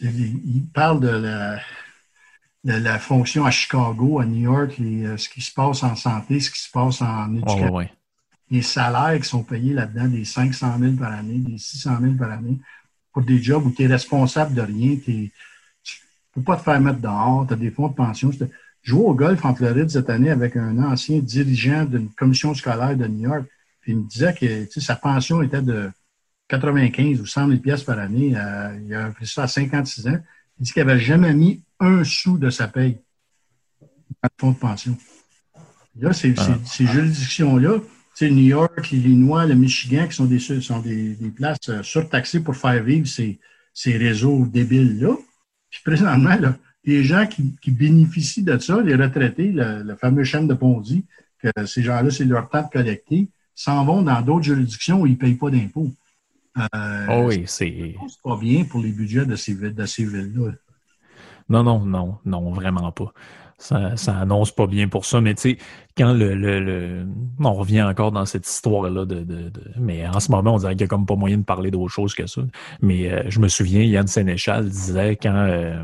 il parle de la, de la fonction à Chicago, à New York, ce qui se passe en santé, ce qui se passe en éducation les salaires qui sont payés là-dedans, des 500 000 par année, des 600 000 par année, pour des jobs où tu es responsable de rien, tu ne peux pas te faire mettre dehors, tu as des fonds de pension. Je jouais au golf en Floride cette année avec un ancien dirigeant d'une commission scolaire de New York, puis il me disait que sa pension était de 95 ou 100 000 pièces par année. Euh, il a fait ça à 56 ans. Il dit qu'il n'avait jamais mis un sou de sa paye dans le fonds de pension. Là, ces, ces ah. juridictions-là, sais, New York, l'Illinois, le Michigan, qui sont des, sont des, places euh, surtaxées pour faire vivre ces, ces réseaux débiles-là. Puis présentement, là, les gens qui, qui, bénéficient de ça, les retraités, le, fameux chaîne de Ponzi, que ces gens-là, c'est leur temps de collecter, s'en vont dans d'autres juridictions où ils ne payent pas d'impôts. Euh, oh oui, c'est. pas bien pour les budgets de ces, de ces villes-là. Non, non, non, non, vraiment pas. Ça, ça, annonce pas bien pour ça. Mais tu sais, quand le, On revient encore dans cette histoire-là de, de, Mais en ce moment, on dirait qu'il n'y a comme pas moyen de parler d'autre chose que ça. Mais euh, je me souviens, Yann Sénéchal disait quand... Euh,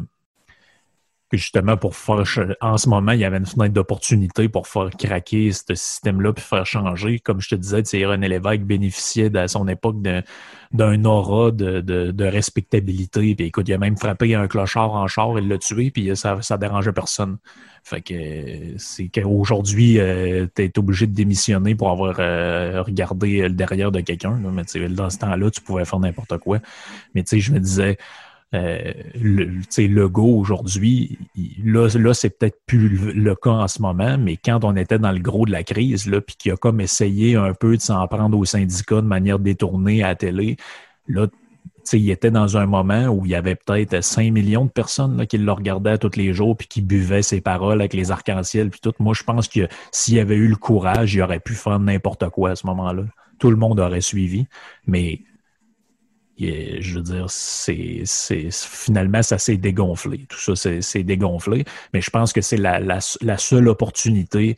justement pour faire en ce moment, il y avait une fenêtre d'opportunité pour faire craquer ce système-là puis faire changer. Comme je te disais, René Lévesque bénéficiait à son époque d'un aura de, de, respectabilité. Puis écoute, il a même frappé un clochard en char, il l'a tué, puis ça, ça dérangeait personne. Fait que c'est qu'aujourd'hui, euh, tu es obligé de démissionner pour avoir euh, regardé le derrière de quelqu'un. Mais dans ce temps-là, tu pouvais faire n'importe quoi. Mais tu sais, je me disais euh, le, go aujourd'hui, là, là c'est peut-être plus le, cas en ce moment, mais quand on était dans le gros de la crise, là, puis qu'il a comme essayé un peu de s'en prendre aux syndicats de manière détournée à la télé, là, il était dans un moment où il y avait peut-être 5 millions de personnes là, qui le regardaient tous les jours puis qui buvaient ses paroles avec les arcs-en-ciel puis tout. Moi, je pense que s'il avait eu le courage, il aurait pu faire n'importe quoi à ce moment-là. Tout le monde aurait suivi. Mais je veux dire, c'est, finalement, ça s'est dégonflé. Tout ça, c'est, dégonflé. Mais je pense que c'est la, la seule opportunité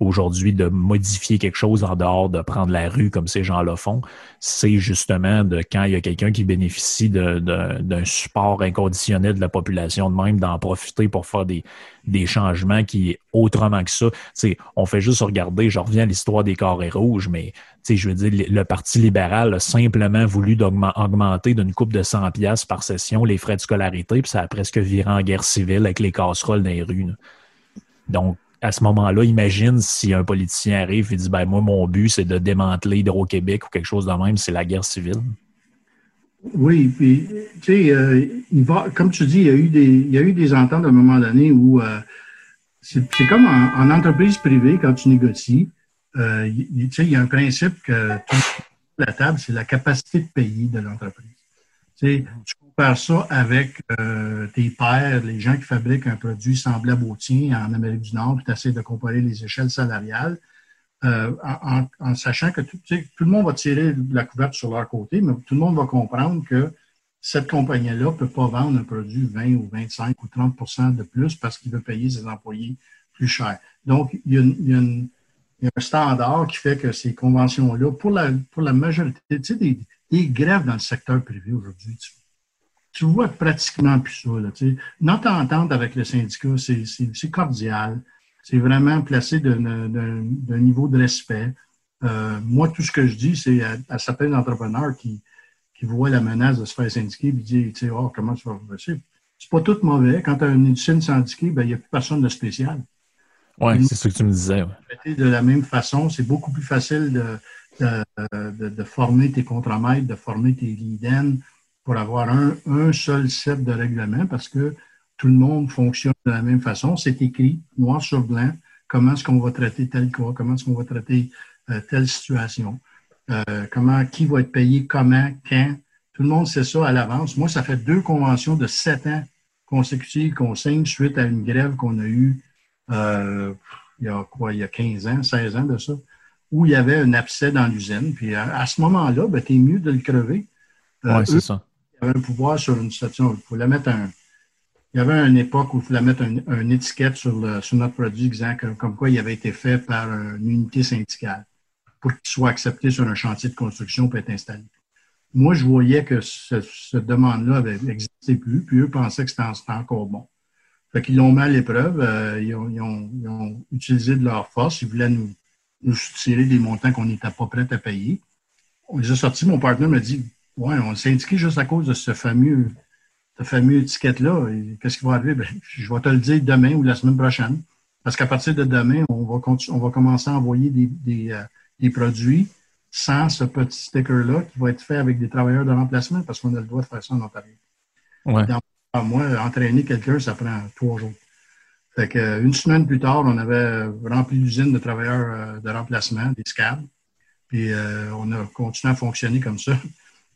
aujourd'hui de modifier quelque chose en dehors de prendre la rue comme ces gens-là font, c'est justement de quand il y a quelqu'un qui bénéficie d'un support inconditionnel de la population de même, d'en profiter pour faire des, des changements qui, autrement que ça, on fait juste regarder, je reviens à l'histoire des carrés rouges, mais je veux dire, le Parti libéral a simplement voulu augmenter d'une coupe de 100 pièces par session les frais de scolarité, puis ça a presque viré en guerre civile avec les casseroles dans les rues. Donc, à ce moment-là, imagine si un politicien arrive et dit ben moi, mon but, c'est de démanteler Hydro-Québec ou quelque chose de même, c'est la guerre civile. Oui, puis tu sais, euh, comme tu dis, il y a eu des, il y a eu des ententes à un moment donné où euh, c'est comme en, entreprise privée, quand tu négocies, euh, tu sais, il y a un principe que la table, c'est la capacité de payer de l'entreprise. Tu, tu ça avec euh, tes pairs, les gens qui fabriquent un produit semblable au tien en Amérique du Nord, puis tu essaies de comparer les échelles salariales, euh, en, sachant que tout, le monde va tirer la couverture sur leur côté, mais tout le monde va comprendre que cette compagnie-là ne peut pas vendre un produit 20 ou 25 ou 30 de plus parce qu'il veut payer ses employés plus cher. Donc, il y a, un standard qui fait que ces conventions-là, pour la, pour la majorité, tu sais, des, des grèves dans le secteur privé aujourd'hui, tu, tu vois pratiquement plus ça. Là, Notre entente avec le syndicat, c'est cordial. C'est vraiment placé d'un niveau de respect. Euh, moi, tout ce que je dis, c'est à, certains entrepreneurs qui, qui voient la menace de se faire syndiquer et disent oh, comment tu vas C'est pas tout mauvais. Quand tu as une usine syndiquée, ben, il n'y a plus personne de spécial. Oui, c'est ce que tu me disais. De la même façon, c'est beaucoup plus facile de, de, de, former tes contremaîtres, de former tes lead pour avoir un, un, seul set de règlements parce que tout le monde fonctionne de la même façon. C'est écrit noir sur blanc comment est-ce qu'on va traiter tel cas, comment est-ce qu'on va traiter euh, telle situation, euh, comment, qui va être payé, comment, quand. Tout le monde sait ça à l'avance. Moi, ça fait deux conventions de sept ans consécutives qu'on signe suite à une grève qu'on a eue euh, il y a quoi, il y a 15 ans, 16 ans de ça, où il y avait un abcès dans l'usine. Puis à, ce moment-là, ben, tu es mieux de le crever. oui, c'est ça y avait un pouvoir sur une station. Il fallait mettre un. Il y avait une époque où il fallait mettre un, étiquette sur, sur notre produit disant comme quoi il avait été fait par une unité syndicale pour qu'il soit accepté sur un chantier de construction pour être installé. Moi, je voyais que cette demande-là existé plus, puis eux pensaient que c'était encore bon. Fait qu'ils l'ont mis à l'épreuve, euh, ils, ont, utilisé de leur force, ils voulaient nous, nous soutirer des montants qu'on n'était pas prêts à payer. On les a sortis, mon partenaire m'a dit oui, on s'est indiqué juste à cause de ce fameux, ce fameux étiquette-là. Qu'est-ce qui va arriver? Ben, je vais te le dire demain ou la semaine prochaine. Parce qu'à partir de demain, on va, on va commencer à envoyer des, des, euh, des produits sans ce petit sticker-là qui va être fait avec des travailleurs de remplacement parce qu'on a le droit de faire ça en Ontario. Ouais. Dans, moi, entraîner quelqu'un, ça prend trois jours. Fait que, euh, une semaine plus tard, on avait rempli l'usine de travailleurs euh, de remplacement, des scabs. Puis on a continué à fonctionner comme ça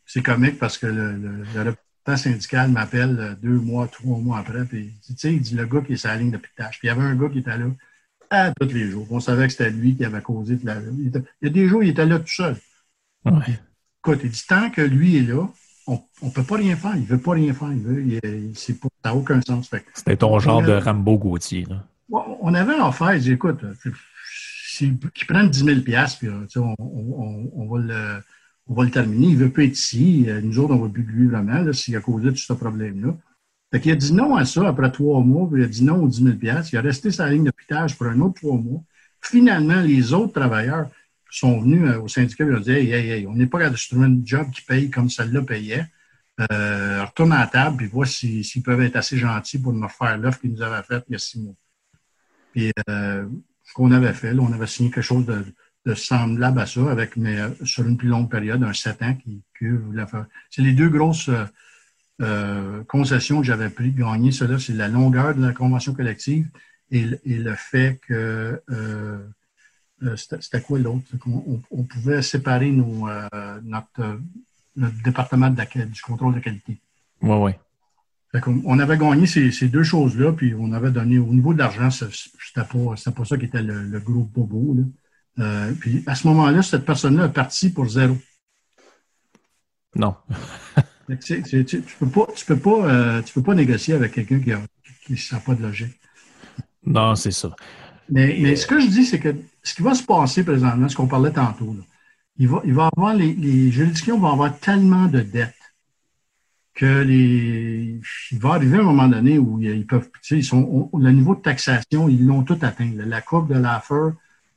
c'est comique parce que le, le, représentant syndical m'appelle euh, deux mois, trois mois après, puis tu sais, il dit le gars qui est sur la ligne de piquetage. Puis il y avait un gars qui était là à tous les jours. On savait que c'était lui qui avait causé de la. Il, y a des jours, il était là tout seul. Ouais. Écoute, il dit tant que lui est là, on ne peut pas rien faire. Il ne veut pas rien faire. Il veut, il, pas, ça n'a aucun sens. C'était ton genre de Rambo Gauthier. Là. On avait l'offert, dit, écoute, qu'ils prennent 10 000 puis on, on, on, va le, on va le terminer. Il ne veut pas être ici. Nous autres, on va plus de lui vraiment s'il a causé tout ce problème-là. Fait qu'il a dit non à ça après trois mois, puis il a dit non aux 10 000 Il a resté sa ligne de pitage pour un autre trois mois. Finalement, les autres travailleurs sont venus au syndicat et ont dit Hey, hey, hey, on n'est pas capable de trouver un job qui paye comme celle-là payait. Euh, retourne à la table et vois s'ils peuvent être assez gentils pour nous faire l'offre qu'ils nous avaient faite il y a six mois. Puis euh, ce qu'on avait fait, là, on avait signé quelque chose de semblable à ça, avec mais euh, sur une plus longue période, un sept ans qui, voulait faire. C'est les deux grosses euh, concessions que j'avais pris gagner. Cela, c'est la longueur de la convention collective et, et le fait que c'était quoi l'autre? On, on, pouvait séparer nos, notre le département de du contrôle de qualité. Oui, oui. On avait gagné ces, deux choses-là, puis on avait donné, au niveau de l'argent, c'était pas, pas ça qui était le, gros bobo. Euh, puis à ce moment-là, cette personne-là est partie pour zéro. Non. tu, tu, peux pas, tu peux pas, euh, tu peux pas négocier avec quelqu'un qui n'a pas de logique. Non, c'est ça. Mais, mais ce que je dis, c'est que ce qui va se passer présentement, ce qu'on parlait tantôt, là, il va, il va avoir les, les juridictions vont avoir tellement de dettes que les, il va arriver un moment donné où ils peuvent, tu sais, ils sont, le niveau de taxation, ils l'ont tout atteint. La courbe de l'affaire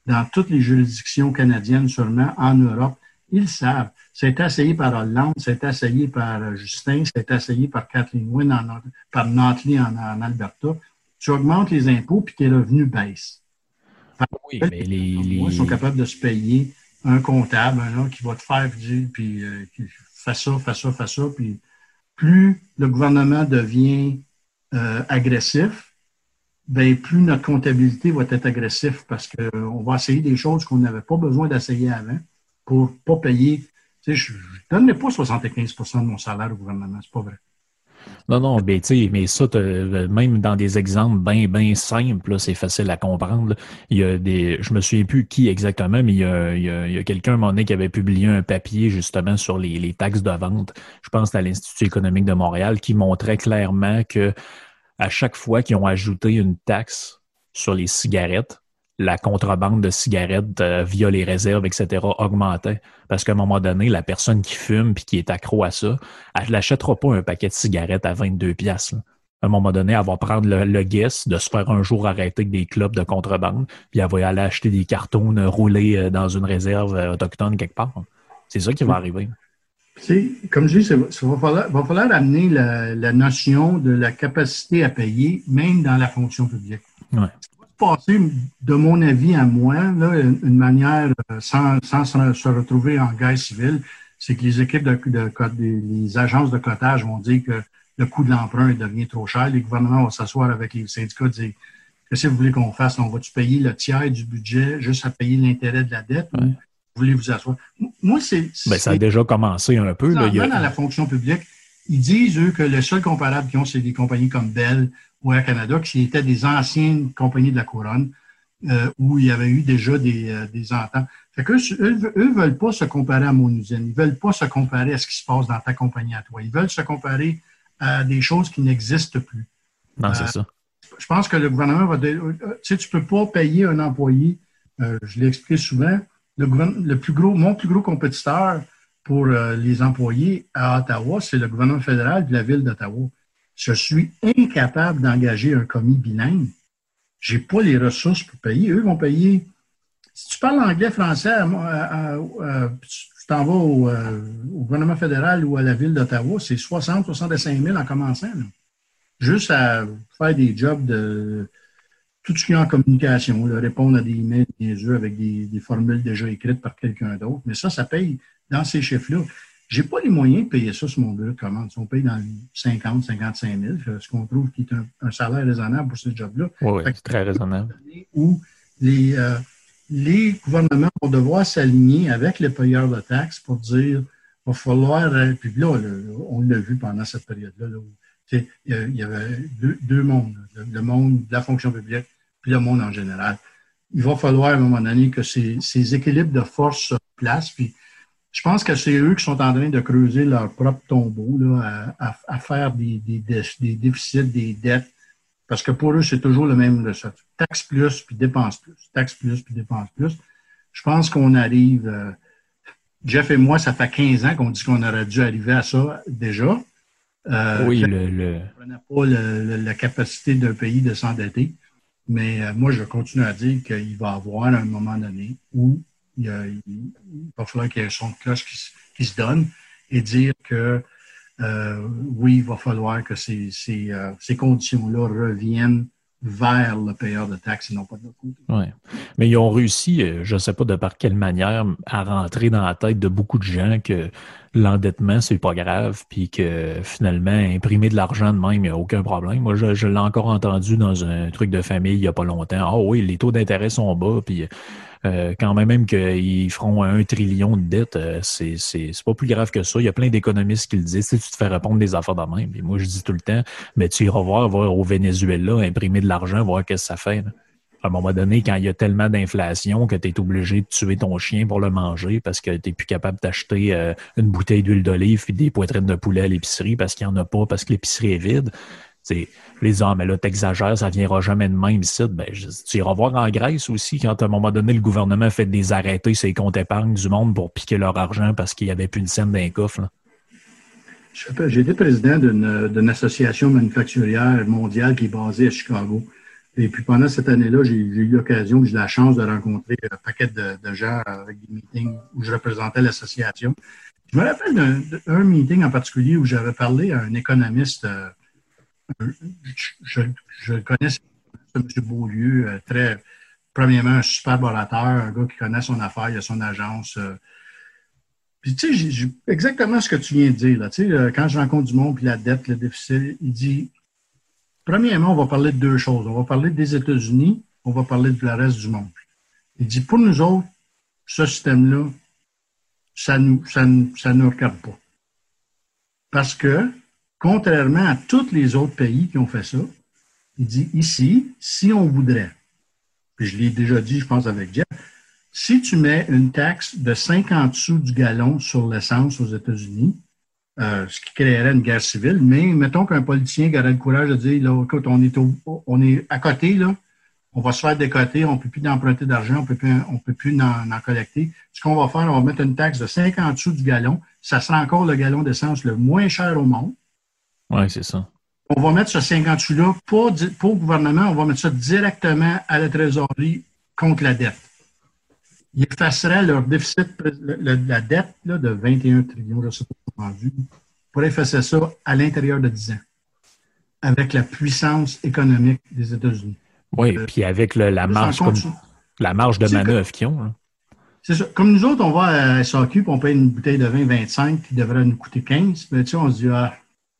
dans toutes les juridictions canadiennes, sûrement en Europe, ils savent. C'est essayé par Hollande, c'est essayé par Justin, c'est essayé par Kathleen Wynne, en, par Notley en, en, Alberta. Tu augmentes les impôts puis tes revenus baissent. Oui, mais les, les... Ils sont capables de se payer un comptable qui va te faire dire, puis euh, fais ça, fais ça, fais ça. Puis plus le gouvernement devient euh, agressif, ben plus notre comptabilité va être agressive parce qu'on va essayer des choses qu'on n'avait pas besoin d'essayer avant pour pas payer. Tu sais, je ne donnerai pas 75% de mon salaire au gouvernement, c'est pas vrai. Non, non, ben, mais ça, euh, même dans des exemples bien, bien simples, c'est facile à comprendre. Il y a des, je me souviens plus qui exactement, mais il y a, il y a, quelqu'un, un moment donné, qui avait publié un papier justement sur les, les taxes de vente. Je pense à l'Institut économique de Montréal, qui montrait clairement que à chaque fois qu'ils ont ajouté une taxe sur les cigarettes, la contrebande de cigarettes euh, via les réserves, etc., augmentait. Parce qu'à un moment donné, la personne qui fume puis qui est accro à ça, elle n'achètera pas un paquet de cigarettes à 22 pièces. À un moment donné, elle va prendre le, le guess de se faire un jour arrêter avec des clubs de contrebande, puis elle va aller acheter des cartons roulés euh, dans une réserve euh, autochtone quelque part. C'est ça qui va arriver. Comme je dis, il va falloir, va falloir amener la, la, notion de la capacité à payer, même dans la fonction publique. Ouais passer, de mon avis à moi, là, une manière euh, sans, sans se retrouver en guerre civile, c'est que les équipes de, de, les agences de cotage vont dire que le coût de l'emprunt devient trop cher. Les gouvernements vont s'asseoir avec les syndicats et dire Qu'est-ce que vous voulez qu'on fasse? On va-tu payer le tiers du budget juste à payer l'intérêt de la dette? Ou voulez vous asseoir? Moi, c'est. Ben, ça a déjà commencé un peu. Là, dans la fonction publique, ils disent, eux, que le seul comparable qu'ils ont, c'est des compagnies comme Bell ou Air Canada, qui étaient des anciennes compagnies de la couronne, euh, où il y avait eu déjà des, euh, des ententes. Fait qu'eux, eux, eux veulent pas se comparer à mon usine. Ils veulent pas se comparer à ce qui se passe dans ta compagnie à toi. Ils veulent se comparer à des choses qui n'existent plus. Non, c'est euh, ça. Je pense que le gouvernement va dire, tu sais, tu peux pas payer un employé, je l'ai expliqué souvent, le, plus gros, mon plus gros compétiteur pour les employés à Ottawa, c'est le gouvernement fédéral de la ville d'Ottawa je suis incapable d'engager un commis bilingue. J'ai pas les ressources pour payer. Eux vont payer. Si tu parles anglais, français, tu t'en vas au, euh, au, gouvernement fédéral ou à la ville d'Ottawa, c'est 60, 65 000 en commençant. Juste à faire des jobs de tout ce qui est en communication, répondre à des emails, yeux avec des, des, formules déjà écrites par quelqu'un d'autre. Mais ça, ça paye dans ces chiffres-là. J'ai pas les moyens de payer ça sur mon bureau de commande. Si on paye dans 50, 55 000, ce qu'on trouve qui est un, salaire raisonnable pour ce job-là. Oui, c'est très raisonnable. Où les, euh, les gouvernements vont devoir s'aligner avec les payeurs de taxes pour dire va falloir. Euh, puis là, on l'a vu pendant cette période-là. il y avait deux, deux mondes, le monde de la fonction publique puis le monde en général. Il va falloir à un moment donné que ces, ces équilibres de force se placent. Puis je pense que c'est eux qui sont en train de creuser leur propre tombeau, là, à, à, faire des, des, des, déficits, des dettes Parce que pour eux, c'est toujours le même recette. Taxe plus, puis dépense plus. Taxe plus, puis dépense plus. Je pense qu'on arrive... Euh, Jeff et moi, ça fait 15 ans qu'on dit qu'on aurait dû arriver à ça déjà. Euh, oui, le, On n'a pas la capacité d'un pays de s'endetter. Mais euh, moi, je continue à dire qu'il va y avoir un moment donné où il, va falloir qu'il y ait un son de cloche qui, se donne et dire que euh, oui, il va falloir que ces, ces, ces conditions-là reviennent vers le payeur de taxes et non pas de l'autre côté. Oui. Mais ils ont réussi, euh, je ne sais pas de par quelle manière, à rentrer dans la tête de beaucoup de gens que l'endettement, c'est pas grave, puis que finalement, imprimer de l'argent de même, il n'y a aucun problème. Moi, je, l'ai encore entendu dans un truc de famille il n'y a pas longtemps. Ah oui, les taux d'intérêt sont bas, puis euh, quand même, même qu'ils feront un trillion de dettes, euh, c'est, pas plus grave que ça. Il y a plein d'économistes qui le disent. Tu, tu te fais répondre des affaires de même. Moi, je dis tout le temps, mais tu iras voir, voir au Venezuela, imprimer de l'argent, voir qu'est-ce que ça fait. À un moment donné, quand il y a tellement d'inflation que tu es obligé de tuer ton chien pour le manger parce que tu plus capable d'acheter euh, une bouteille d'huile d'olive et des poitrines de poulet à l'épicerie parce qu'il n'y en a pas, parce que l'épicerie est vide. Les hommes, mais là, t'exagères, ça viendra jamais de même ici. Ben, tu iras voir en Grèce aussi, quand à un moment donné, le gouvernement fait des arrêtés sur comptes épargne du monde pour piquer leur argent parce qu'il n'y avait plus une scène d'un coffre. J'ai été président d'une association manufacturière mondiale qui est basée à Chicago. Et puis pendant cette année-là, j'ai eu l'occasion, j'ai eu la chance de rencontrer un paquet de, gens avec des meetings où je représentais l'association. Je me rappelle d'un meeting en particulier où j'avais parlé à un économiste euh, je, je connais M. Beaulieu, euh, très, premièrement, un super orateur, un gars qui connaît son affaire, il a son agence. Euh. Puis, tu sais, exactement ce que tu viens de dire. Là, tu sais, euh, quand je rencontre du monde, puis la dette, le déficit, il dit, premièrement, on va parler de deux choses. On va parler des États-Unis, on va parler de le reste du monde. Il dit, pour nous autres, ce système-là, ça nous, ça, ça nous regarde pas. Parce que contrairement à tous les autres pays qui ont fait ça, il dit ici, si on voudrait, puis je l'ai déjà dit, je pense avec Jeff, si tu mets une taxe de 50 sous du gallon sur l'essence aux États-Unis, euh, ce qui créerait une guerre civile, mais mettons qu'un politicien qui aurait le courage de dire, là, écoute, on est, on est à côté, là, on va se faire décoter, on ne peut plus emprunter d'argent, on ne peut plus en, en, collecter. Ce qu'on va faire, on va mettre une taxe de 50 sous du gallon. Ça sera encore le gallon d'essence le moins cher au monde. Oui, c'est ça. On va mettre ce 50 sous-là, pas, au gouvernement, on va mettre ça directement à la trésorerie contre la dette. Il effacerait leur déficit, la dette là, de 21 trillions, je ne sais pas vendu, pour effacer ça à l'intérieur de 10 ans, avec la puissance économique des États-Unis. Oui, euh, puis avec la, marge, la marge de manœuvre qu'ils ont. Hein. C'est ça. Comme nous autres, on va à SAQ on paye une bouteille de vin 25 qui devrait nous coûter 15. Mais tu sais, on se dit, ah,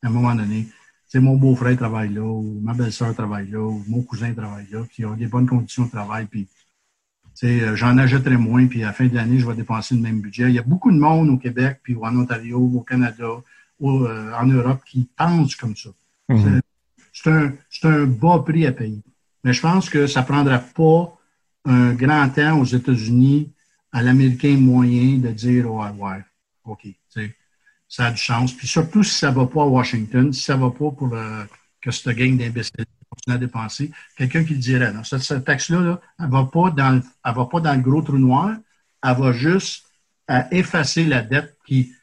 à un moment donné. C'est mon beau-frère travaille là, ou ma belle-sœur travaille là, ou mon cousin travaille là, puis ils ont des bonnes conditions de travail, puis euh, j'en achèterai moins, puis à la fin de l'année, je vais dépenser le même budget. Il y a beaucoup de monde au Québec, puis en Ontario, au Canada, ou euh, en Europe qui pensent comme ça. Mhm. C'est un, un, bas prix à payer. Mais je pense que ça ne prendra pas un grand temps aux États-Unis, à l'Américain moyen, de dire, ouais, ouais, OK ça a du sens. Puis surtout si ça ne va pas à Washington, si ça ne va pas pour que cette gang d'imbéciles continue à dépenser, quelqu'un qui dirait, non, cette, taxe-là, elle ne va, pas dans, va pas dans le gros trou noir, elle va juste à effacer la dette qui,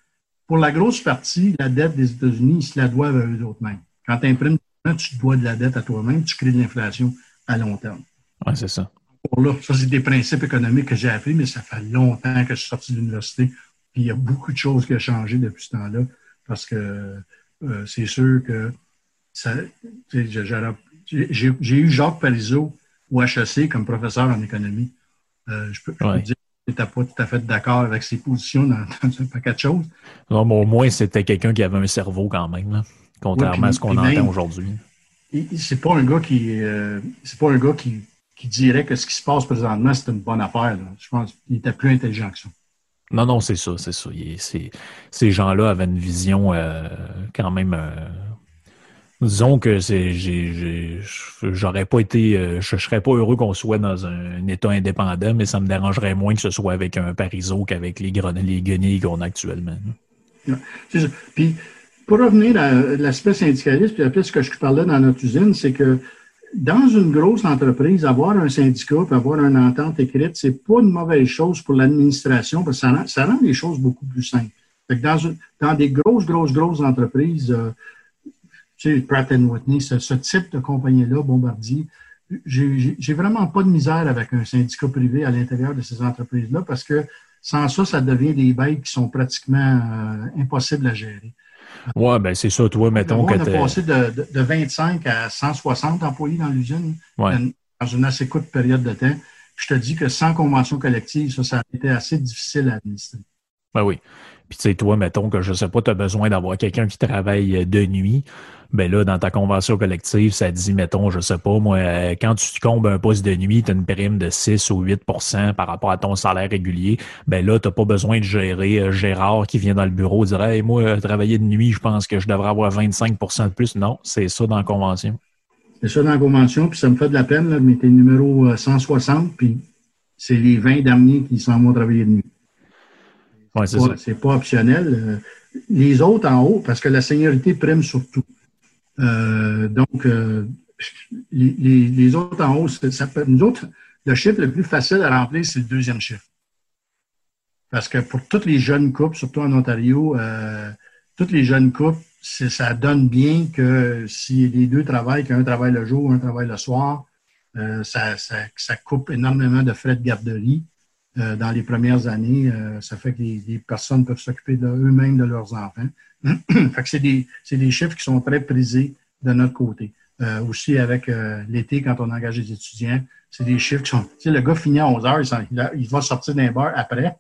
pour la grosse partie, la dette des États-Unis, ils se la doivent à eux-mêmes. Quand tu imprimes, tu te dois de la dette à toi-même, tu crées de l'inflation à long terme. Oui, c'est ça. Pour là, ça, c'est des principes économiques que j'ai appris, mais ça fait longtemps que je suis sorti de l'université puis il y a beaucoup de choses qui ont changé depuis ce temps-là parce que euh, c'est sûr que ça, j'ai eu Jacques Parizeau au HEC comme professeur en économie. Euh, je peux, dire que tu n'étais pas tout à fait d'accord avec ses positions dans, un paquet de choses. Non, mais au moins, c'était quelqu'un qui avait un cerveau quand même, contrairement à ce qu'on entend aujourd'hui. C'est pas un gars qui euh, c'est pas un gars qui, qui, dirait que ce qui se passe présentement, c'est une bonne affaire. Je pense qu'il était plus intelligent que ça. Non, non, c'est ça, c'est ça. ces gens-là avaient une vision euh, quand même. Euh, disons que j'aurais pas été, euh, je, serais pas heureux qu'on soit dans un, État indépendant, mais ça me dérangerait moins que ce soit avec un Parizeau qu'avec les, les guenilles qu'on a actuellement. C'est ça. Puis, pour revenir à l'aspect syndicaliste, puis après ce que je parlais dans notre usine, c'est que dans une grosse entreprise, avoir un syndicat et avoir une entente écrite, c'est pas une mauvaise chose pour l'administration parce que ça rend, les choses beaucoup plus simples. dans, des grosses, grosses, grosses entreprises, euh, tu sais, Pratt Whitney, ce, type de compagnie-là, Bombardier, j'ai vraiment pas de misère avec un syndicat privé à l'intérieur de ces entreprises-là parce que sans ça, ça devient des bêtes qui sont pratiquement euh, impossibles à gérer. Oui, ben c'est ça, toi, mettons que. On a passé de, 25 à 160 employés dans l'usine dans une assez courte période de temps. je te dis que sans convention collective, ça, ça a été assez difficile à administrer. Ben oui. Puis tu sais, toi, mettons que je sais pas, tu as besoin d'avoir quelqu'un qui travaille de nuit ben là, dans ta convention collective, ça dit, mettons, je sais pas, moi, euh, quand tu combes un poste de nuit, tu as une prime de 6 ou 8% par rapport à ton salaire régulier, ben là, tu pas besoin de gérer euh, Gérard qui vient dans le bureau dire Hey, moi, euh, travailler de nuit, je pense que je devrais avoir 25% de plus. Non, c'est ça dans la convention. C'est ça dans la convention, puis ça me fait de la peine, là, mais t'es numéro 160, puis c'est les 20 derniers qui s'en vont travailler de nuit. Ouais, c'est C'est pas optionnel. Les autres en haut, parce que la seniorité prime surtout. Euh, donc, euh, les, autres en haut, ça peut, nous autres, le chiffre le plus facile à remplir, c'est le deuxième chiffre. Parce que pour toutes les jeunes couples, surtout en Ontario, euh, toutes les jeunes couples, ça donne bien que si les deux travaillent, qu'un travaille le jour, un travaille le soir, ça, ça, coupe énormément de frais de garderie. Dans les premières années, ça fait que les, personnes peuvent s'occuper d'eux-mêmes, de leurs enfants. fait que c'est des, des, chiffres qui sont très prisés de notre côté. Euh, aussi avec euh, l'été, quand on engage des étudiants, c'est des chiffres qui sont. Tu sais, le gars finit à 11 heures, il, va sortir d'un bar après.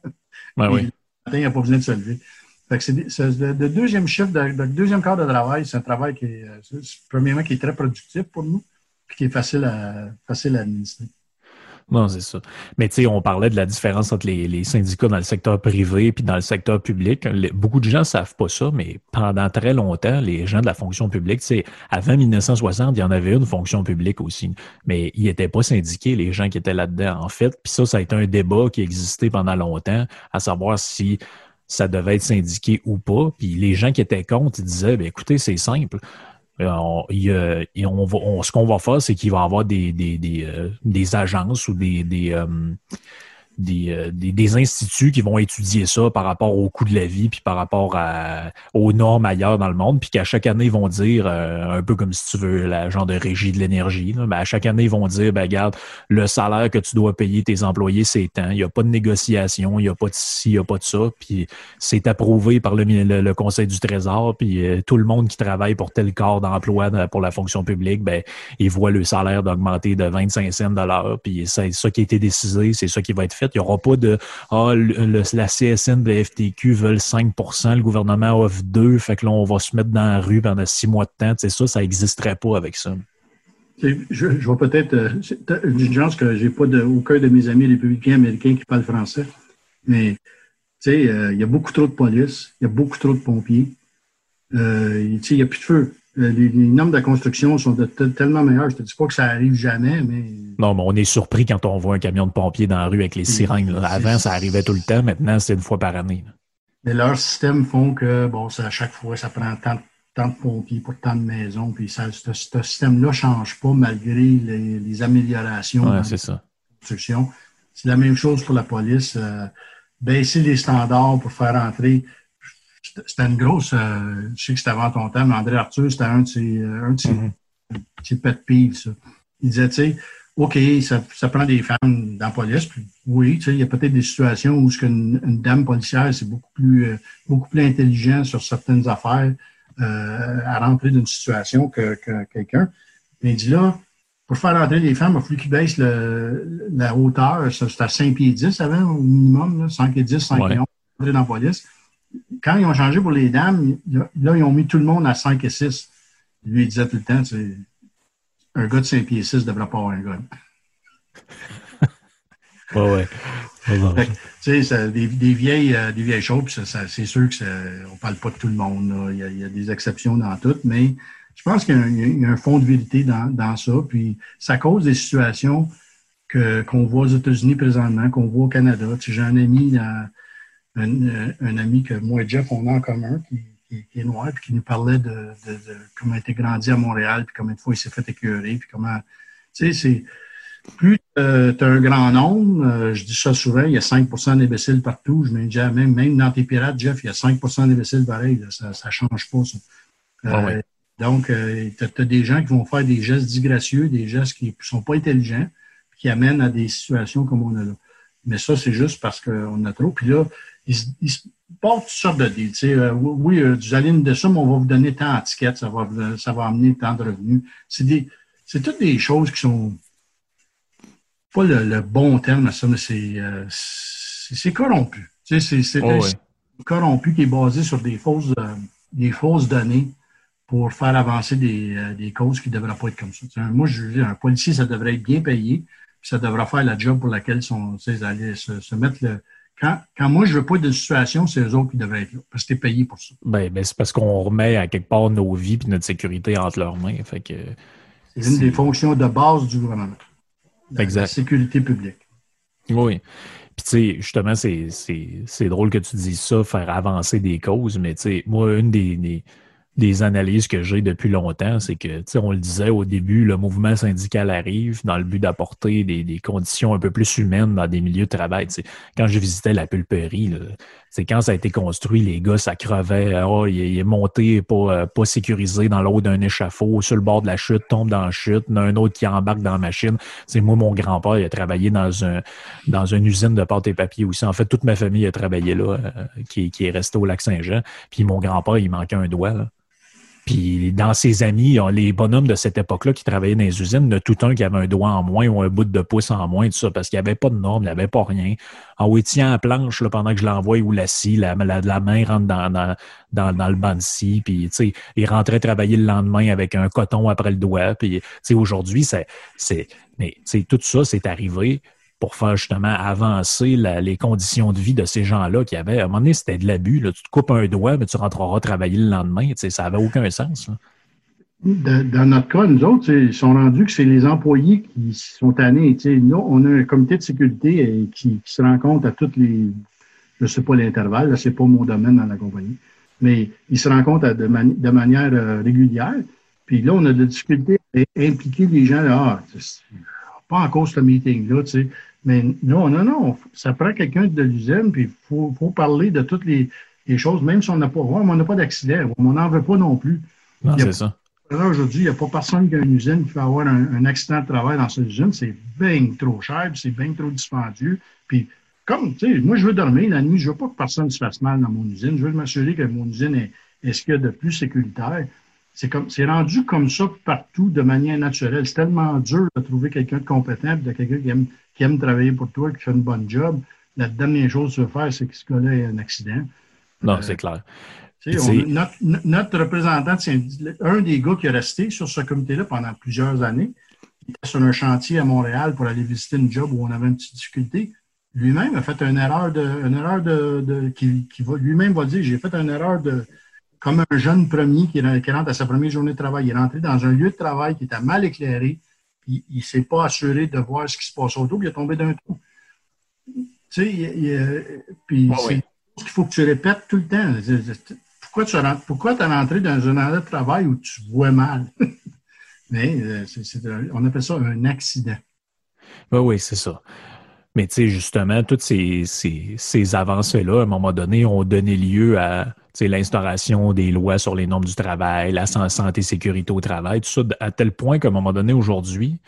Ouais, oui. Le matin, il n'a pas besoin de se lever. Fait que c'est le, deuxième chiffre, le deuxième quart de travail, c'est un travail qui est, euh, premièrement, qui est très productif pour nous, puis qui est facile à, facile à administrer. Non, c'est ça. Mais tu sais, on parlait de la différence entre les, syndicats dans le secteur privé puis dans le secteur public. beaucoup de gens ne savent pas ça, mais pendant très longtemps, les gens de la fonction publique, tu avant 1960, il y en avait une fonction publique aussi, mais ils n'étaient pas syndiqués, les gens qui étaient là-dedans, en fait. Puis ça, ça a été un débat qui existait pendant longtemps, à savoir si ça devait être syndiqué ou pas. Puis les gens qui étaient contre, ils disaient, ben écoutez, c'est simple. Euh, on, ce qu'on va faire, c'est qu'il va y avoir des, des, des, euh, des agences ou des, des, euh, euh, des, des, instituts qui vont étudier ça par rapport au coût de la vie, puis par rapport à, aux normes ailleurs dans le monde, puis qu'à chaque année, ils vont dire, euh, un peu comme si tu veux, la genre de régie de l'énergie, ben à chaque année, ils vont dire, ben regarde, le salaire que tu dois payer tes employés, c'est tant. Il n'y a pas de négociation, il n'y a pas de ci, il n'y a pas de ça, puis c'est approuvé par le, le, Conseil du Trésor, puis euh, tout le monde qui travaille pour tel corps d'emploi pour la fonction publique, ben, ils voient le salaire d'augmenter de 25 cents de l'heure, puis c'est ça qui a été décidé, c'est ça qui va être fait il n'y aura pas de Ah, la CSN de FTQ veulent 5% le gouvernement offre 2 fait que là, on va se mettre dans la rue pendant six mois de temps. C'est ça, ça n'existerait pas avec ça. Je, je vais peut-être. Euh, une chance que j'ai pas de, aucun de mes amis républicains américains qui parlent français. Mais tu sais, euh, il y a beaucoup trop de police, il y a beaucoup trop de pompiers. Euh, il n'y a plus de feu. Euh, les, normes de construction sont tellement meilleures. Je ne te dis pas que ça arrive jamais, mais. Non, mais on est surpris quand on voit un camion de pompiers dans la rue avec les sirènes. Avant, ça arrivait tout le temps. Maintenant, c'est une fois par année. Mais leurs systèmes font que, bon, à chaque fois, ça prend tant, de pompiers pour tant de maisons. Puis ça, ce, système-là ne change pas malgré les, améliorations ouais, ça. construction. C'est la même chose pour la police. Euh, baisser les standards pour faire entrer c'était une grosse. Euh, je sais que c'était avant ton temps, mais André Arthur, c'était un de ses, euh, un de ses, mm-hmm. pet peeves, ça. Il disait, tu sais, OK, ça, ça, prend des femmes dans la police. Puis, oui, tu sais, il y a peut-être des situations où une, une dame policière, c'est beaucoup plus, euh, beaucoup plus intelligent sur certaines affaires euh, à rentrer d'une situation que, que quelqu'un. Mais il dit là, pour faire rentrer les femmes, il fallu qu'ils baissent le, la hauteur. C'était à 5 pieds 10 avant, au minimum, là, 5 pieds 10, 5 pieds 11, rentrer dans la police quand ils ont changé pour les dames, là, ils ont mis tout le monde à 5 et 6. Lui, il disait tout le temps, un gars de 5 pieds 6 ne devrait pas avoir un gars. ouais, ouais. Tu sais, des, vieilles, euh, des vieilles choses, c'est sûr qu'on ne parle pas de tout le monde. Il, y a, des exceptions dans tout, mais je pense qu'il y, a un fond de vérité dans, ça. Puis ça cause des situations qu'on voit aux États-Unis présentement, qu'on voit au Canada. Tu j'ai un ami dans un, ami que moi et Jeff, on a en commun, qui, est noir, puis qui nous parlait de, comment il était grandi à Montréal, puis combien de fois il s'est fait écœurer, puis comment. Tu sais, c'est. Plus euh, tu as un grand nombre, euh, je dis ça souvent, il y a 5% d'imbéciles partout. Je mets déjà, même, même dans tes pirates, Jeff, il y a 5% d'imbéciles pareil. ça ne change pas, ça. Ah donc, tu as, des gens qui vont faire des gestes disgracieux, des gestes qui ne sont pas intelligents, qui amènent à des situations comme on a là. Mais ça, c'est juste parce qu'on a trop. Puis là, ils, se portent toutes sortes de deals. Euh, oui, euh, vous allez de somme, on va vous donner tant d'étiquettes, ça va, ça va amener tant de revenus. C'est des, c'est toutes des choses qui sont pas le, bon terme à ça, mais c'est, euh, c'est, corrompu. c'est, c'est oh, corrompu qui est basé sur des fausses, euh, des fausses données pour faire avancer des, des causes qui ne devraient pas être comme ça. moi, je dis, un policier, ça devrait être bien payé ça devra faire la job pour laquelle sont, ils allaient se, mettre le. Quand, quand, moi, je veux pas de situation, c'est eux autres qui devraient être là, parce que es payé pour ça. Ben, ben c'est parce qu'on remet à quelque part nos vies et notre sécurité entre leurs mains. Fait que, c'est une des fonctions de base du gouvernement. exact. La sécurité publique. Oui. Puis, tu sais, justement, c'est drôle que tu dises ça, faire avancer des causes, mais tu sais, moi, une des des analyses que j'ai depuis longtemps, c'est que, tu sais, on le disait au début, le mouvement syndical arrive dans le but d'apporter des, des, conditions un peu plus humaines dans des milieux de travail. Tu sais, quand je visitais la pulperie, c'est quand ça a été construit, les gars, ça crevait. Oh, il, est monté pas, euh, pas sécurisé dans l'eau d'un échafaud, sur le bord de la chute, tombe dans la chute, il y a un autre qui embarque dans la machine. C'est moi, mon grand-père, il a travaillé dans un dans une usine de pâte et papier aussi. En fait, toute ma famille a travaillé là, euh, qui, qui est resté au lac Saint-Jean. Puis mon grand-père, il manquait un doigt. Là. Puis dans ses amis, les bonhommes de cette époque-là qui travaillaient dans les usines, a tout un qui avait un doigt en moins ou un bout de pouce en moins, tout ça, parce qu'il n'y avait pas de normes, il n'y avait pas rien. En haut, il tient la planche là, pendant que je l'envoie ou la scie, la, la, main rentre dans, dans, dans, le banc de scie, puis il rentrait travailler le lendemain avec un coton après le doigt. Puis aujourd'hui, c'est, mais tout ça, c'est arrivé pour faire justement avancer les conditions de vie de ces gens-là qui avaient. À un moment donné, c'était de l'abus. Tu te coupes un doigt, mais tu rentreras travailler le lendemain. Ça n'avait aucun sens. Dans, notre cas, nous autres, ils sont rendus que c'est les employés qui sont tannés. Nous, on a un comité de sécurité euh, qui, se rend compte à toutes les. Je ne sais pas l'intervalle, ce n'est pas mon domaine dans la compagnie, mais ils se rendent compte de, manière euh, régulière. Puis là, on a de difficultés à impliquer les gens. Là, ah, pas en cause ce meeting-là, tu sais. Mais non, non, non, ça prend quelqu'un de l'usine, puis il faut, faut, parler de toutes les, les, choses, même si on n'a pas, on n'a pas d'accident, on n'en veut pas non plus. Non, c'est ça. Aujourd'hui, il n'y a pas personne qui a une usine qui va avoir un, accident de travail dans cette usine. C'est bien trop cher, c'est bien trop dispendieux. Puis, comme, tu sais, moi, je veux dormir la nuit, je veux pas que personne se fasse mal dans mon usine. Je veux m'assurer que mon usine est, est ce qu'il y a de plus sécuritaire. C'est comme, c'est rendu comme ça partout de manière naturelle. C'est tellement dur de trouver quelqu'un de compétent, de quelqu'un qui aime, qui aime travailler pour toi, qui fait une bonne job. La dernière chose veux faire, c'est que ce gars-là ait un accident. Non, euh, c'est clair. notre, notre, représentant, un des gars qui est resté sur ce comité-là pendant plusieurs années. Il était sur un chantier à Montréal pour aller visiter une job où on avait une petite difficulté. Lui-même a fait une erreur de, une erreur de, de qui, qui va, lui-même va dire, j'ai fait une erreur de, comme un jeune premier qui, rentre à sa première journée de travail. Il est rentré dans un lieu de travail qui était mal éclairé, puis il ne s'est pas assuré de voir ce qui se passe autour, puis il est tombé d'un trou. Tu sais, puis c'est ce qu'il faut que tu répètes tout le temps. Pourquoi tu rentres, pourquoi es rentré dans un endroit de travail où tu vois mal? Mais euh, on appelle ça un accident. Oui, oui, c'est ça. Mais tu sais, justement, toutes ces, ces, ces avancées-là, à un moment donné, ont donné lieu à l'instauration des lois sur les normes du travail, la santé sécurité au travail, tout ça, à tel point qu'à un moment donné, aujourd'hui,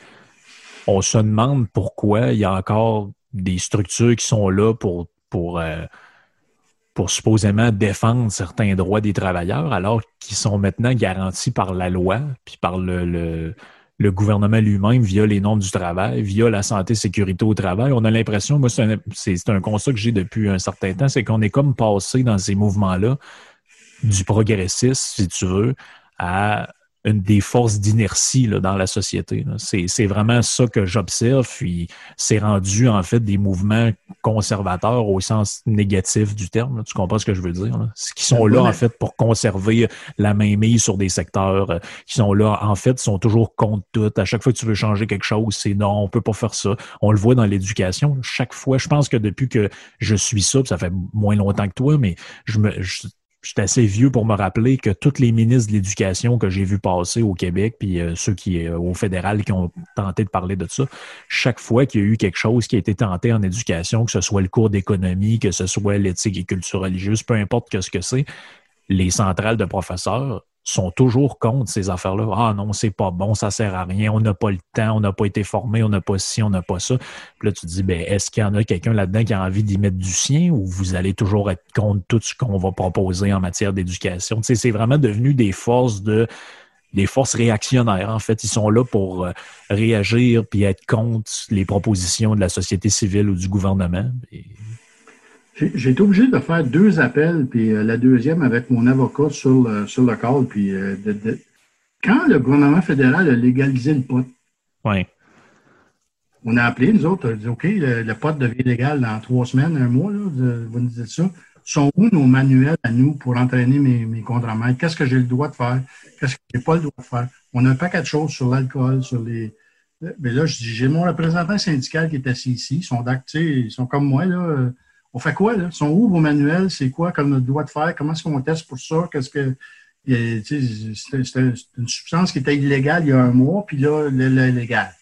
on se demande pourquoi il y a encore des structures qui sont là pour, pour, euh, pour supposément défendre certains droits des travailleurs, alors qu'ils sont maintenant garantis par la loi, puis par le le gouvernement lui-même via les normes du travail, via la santé sécurité au travail. On a l'impression, moi, c'est un, un, constat que j'ai depuis un certain temps, c'est qu'on est comme passé dans ces mouvements-là du progressisme, si tu veux, à une des forces d'inertie dans la société. C'est vraiment ça que j'observe, puis c'est rendu en fait des mouvements conservateurs au sens négatif du terme. Tu comprends ce que je veux dire? Là? Qui sont là en fait pour conserver la mainmise sur des secteurs, euh, qui sont là en fait, sont toujours contre tout. À chaque fois que tu veux changer quelque chose, c'est non, on peut pas faire ça. On le voit dans l'éducation. Chaque fois, je pense que depuis que je suis ça, ça fait moins longtemps que toi, mais je me je suis assez vieux pour me rappeler que tous les ministres de l'Éducation que j'ai vu passer au Québec, puis euh, ceux qui au fédéral qui ont tenté de parler de ça, chaque fois qu'il y a eu quelque chose qui a été tenté en éducation, que ce soit le cours d'économie, que ce soit l'éthique et culture religieuse, peu importe que ce que c'est, les centrales de professeurs sont toujours contre ces affaires-là. Ah non, c'est pas bon, ça sert à rien, on n'a pas le temps, on n'a pas été formé, on n'a pas ci, on n'a pas ça. Puis là, tu te dis, ben, est-ce qu'il y en a quelqu'un là-dedans qui a envie d'y mettre du sien ou vous allez toujours être contre tout ce qu'on va proposer en matière d'éducation? Tu sais, c'est vraiment devenu des forces de des forces réactionnaires. En fait, ils sont là pour euh, réagir puis être contre les propositions de la société civile ou du gouvernement. J'ai été obligé de faire deux appels, puis euh, la deuxième avec mon avocat sur le, sur le call. Puis euh, quand le gouvernement fédéral a légalisé le pot, on a appelé, nous autres, on a dit OK, le, pot devient légal dans trois semaines, un mois, là, vous nous dites ça. Sont où nos manuels à nous pour entraîner mes, mes contre-maîtres? Qu'est-ce que j'ai le droit de faire? Qu'est-ce que j'ai pas le droit de faire? On a un paquet de choses sur l'alcool, sur les. Mais là, je dis, j'ai mon représentant syndical qui est assis ici. Ils sont ils sont comme moi, là on fait quoi, là? Sont où vos manuels? C'est quoi comme notre droit de faire? Comment est-ce qu'on teste pour ça? Qu'est-ce que. C'était une substance qui était illégale il y a un mois, puis là, légal.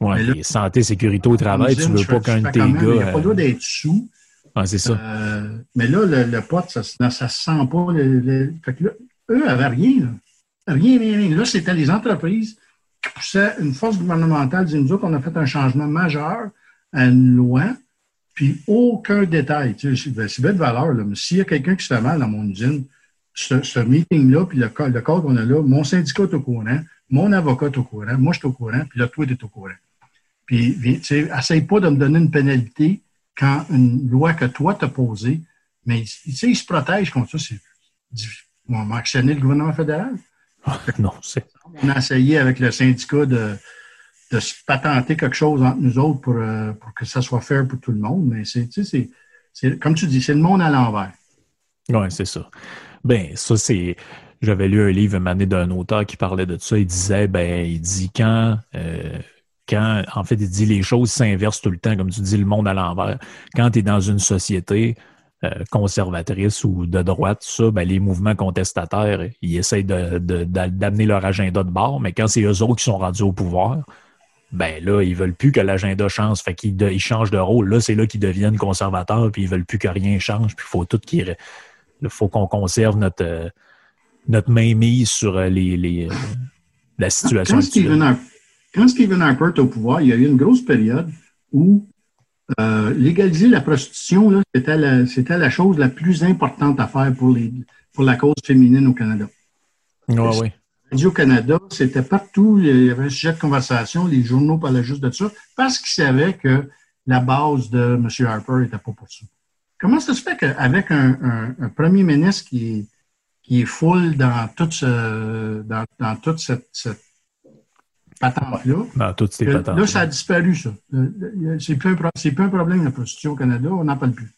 Oui, santé, sécalité au travail, tu veux pas qu'un de tes gars. Il n'y a pas le droit d'être sous. Ah, c'est ça. Euh, mais là, le, pote, ça ne se sent pas. fait que là, eux n'avaient rien. Là. Rien, rien, rien. Là, c'était les entreprises qui poussaient une force gouvernementale. Nous autres, on a fait un changement majeur à une loi puis aucun détail. Tu sais, c'est belle valeur, là, mais s'il y a quelqu'un qui se fait mal dans mon usine, ce, meeting-là, puis le, le code qu'on a là, mon syndicat est au courant, mon avocat est au courant, moi je suis au courant, puis là, toi, tu es au courant. Puis, tu sais, essaye pas de me donner une pénalité quand une loi que toi t'as posée, mais tu sais, il se protège contre ça. C'est, on va actionner le gouvernement fédéral. non, c'est. On a essayé avec le syndicat de, de se patenter quelque chose entre nous autres pour, euh, pour que ça soit fair pour tout le monde. Mais c'est, c'est, comme tu dis, c'est le monde à l'envers. Oui, c'est ça. Ben, ça, c'est. J'avais lu un livre un année d'un auteur qui parlait de ça. Il disait, ben, il dit quand, euh, quand, en fait, il dit les choses s'inversent tout le temps, comme tu dis, le monde à l'envers. Quand tu es dans une société euh, conservatrice ou de droite, ça, ben, les mouvements contestataires, ils essayent de, d'amener leur agenda de bord, mais quand c'est eux autres qui sont rendus au pouvoir, ben là, ils veulent plus que l'agenda change. Fait qu'ils ils changent de rôle. Là, c'est là qu'ils deviennent conservateurs, puis ils veulent plus que rien change. Puis il faut tout qu'il faut qu'on conserve notre, euh, notre mainmise sur euh, les, les, euh, la situation quand, Stephen Harper, quand Stephen Harper est au pouvoir, il y a eu une grosse période où légaliser la prostitution, c'était la, la chose la plus importante à faire pour, les, pour la cause féminine au Canada. Oui, oui. Radio-Canada, c'était partout, il y avait un sujet de conversation, les journaux parlaient juste de ça, parce qu'ils savaient que la base de M. Harper n'était pas pour ça. Comment ça se fait qu'avec un, premier ministre qui est, qui est full dans, tout ce, dans, dans toute cette, cette patente-là, dans toutes ces patentes. Là, ça a disparu, ça. C'est plus, plus un problème, la prostitution au Canada, on n'en parle plus.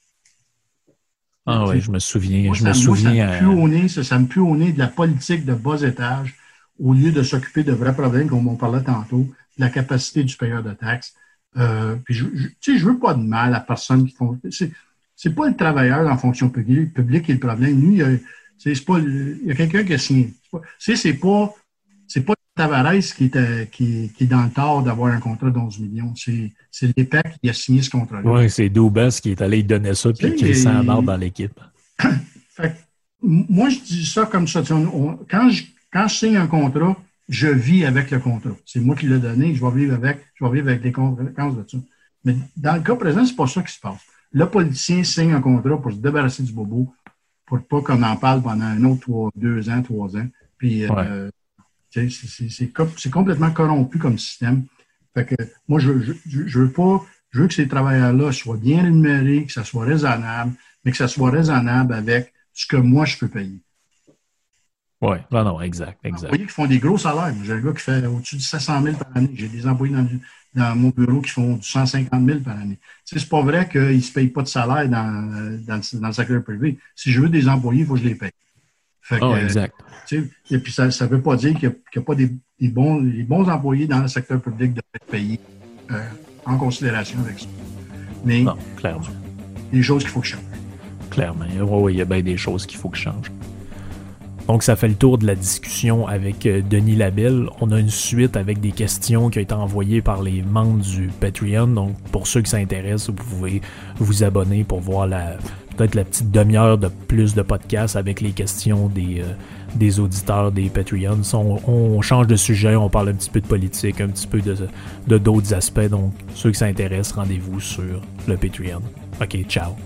Ah oui, je me souviens. je me souviens. ça, me pue ça, ça me pue au nez de la politique de bas étage au lieu de s'occuper de vrais problèmes, comme on parlait tantôt, de la capacité du payeur de taxes. Euh, puis je, je, tu sais, je veux pas de mal à personne qui font. C'est, pas le travailleur en fonction publique, publique qui est le problème. Lui, il y a, c'est pas, il y a quelqu'un qui a signé. C'est, c'est pas, c'est pas Tavares qui est, qui, qui est dans le tort d'avoir un contrat de 11 millions. C'est, c'est l'EPEC qui a signé ce contrat-là. Oui, c'est Doubas qui est allé donner ça puis qui est sans dans l'équipe. fait, moi, je dis ça comme ça. quand je, quand je signe un contrat, je vis avec le contrat. C'est moi qui l'ai donné, je vais vivre avec, je vais vivre avec les conséquences de ça. Mais dans le cas présent, c'est pas ça qui se passe. Le politicien signe un contrat pour se débarrasser du bobo, pour pas qu'on en parle pendant un autre trois, deux ans, trois ans. Puis, euh, c'est complètement corrompu comme système. Fait que moi, je, je, je veux pas, je veux que ces travailleurs-là soient bien rémunérés, que ça soit raisonnable, mais que ça soit raisonnable avec ce que moi, je peux payer. Oui, non, non, exact, exact. employés qui font des gros salaires. J'ai un gars qui fait au-dessus de 700 000 par année. J'ai des employés dans, dans, mon bureau qui font du 150 000 par année. Tu sais, c'est pas vrai qu'ils ne se payent pas de salaire dans, dans, dans, le secteur privé. Si je veux des employés, il faut que je les paye. Fait oh, exact. Tu sais, et puis, ça ne veut pas dire qu'il n'y a, pas des, des, bons, employés dans le secteur public doivent être payés euh, en considération avec ça. Mais, non, clairement. des choses qu'il faut que je change. Clairement. Oui, il y a bien des choses qu'il faut que je change. Donc, ça fait le tour de la discussion avec euh, Denis Labelle. On a une suite avec des questions qui ont été envoyées par les membres du Patreon. Donc, pour ceux qui s'intéressent, vous pouvez vous abonner pour voir peut-être la petite demi-heure de plus de podcasts avec les questions des, euh, auditeurs des Patreons. On, change de sujet, on parle un petit peu de politique, un petit peu de d'autres aspects. Donc, ceux qui s'intéressent, rendez-vous sur le Patreon. OK, ciao.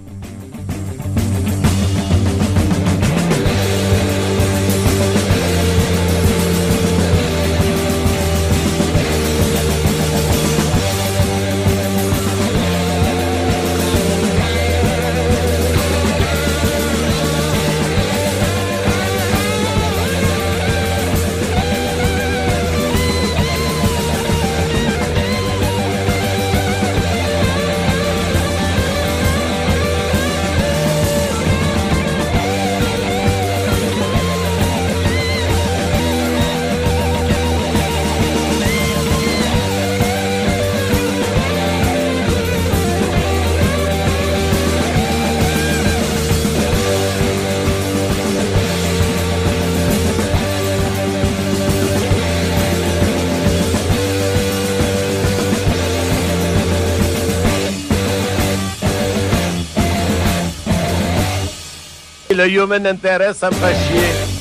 Le human interest, ça me chier.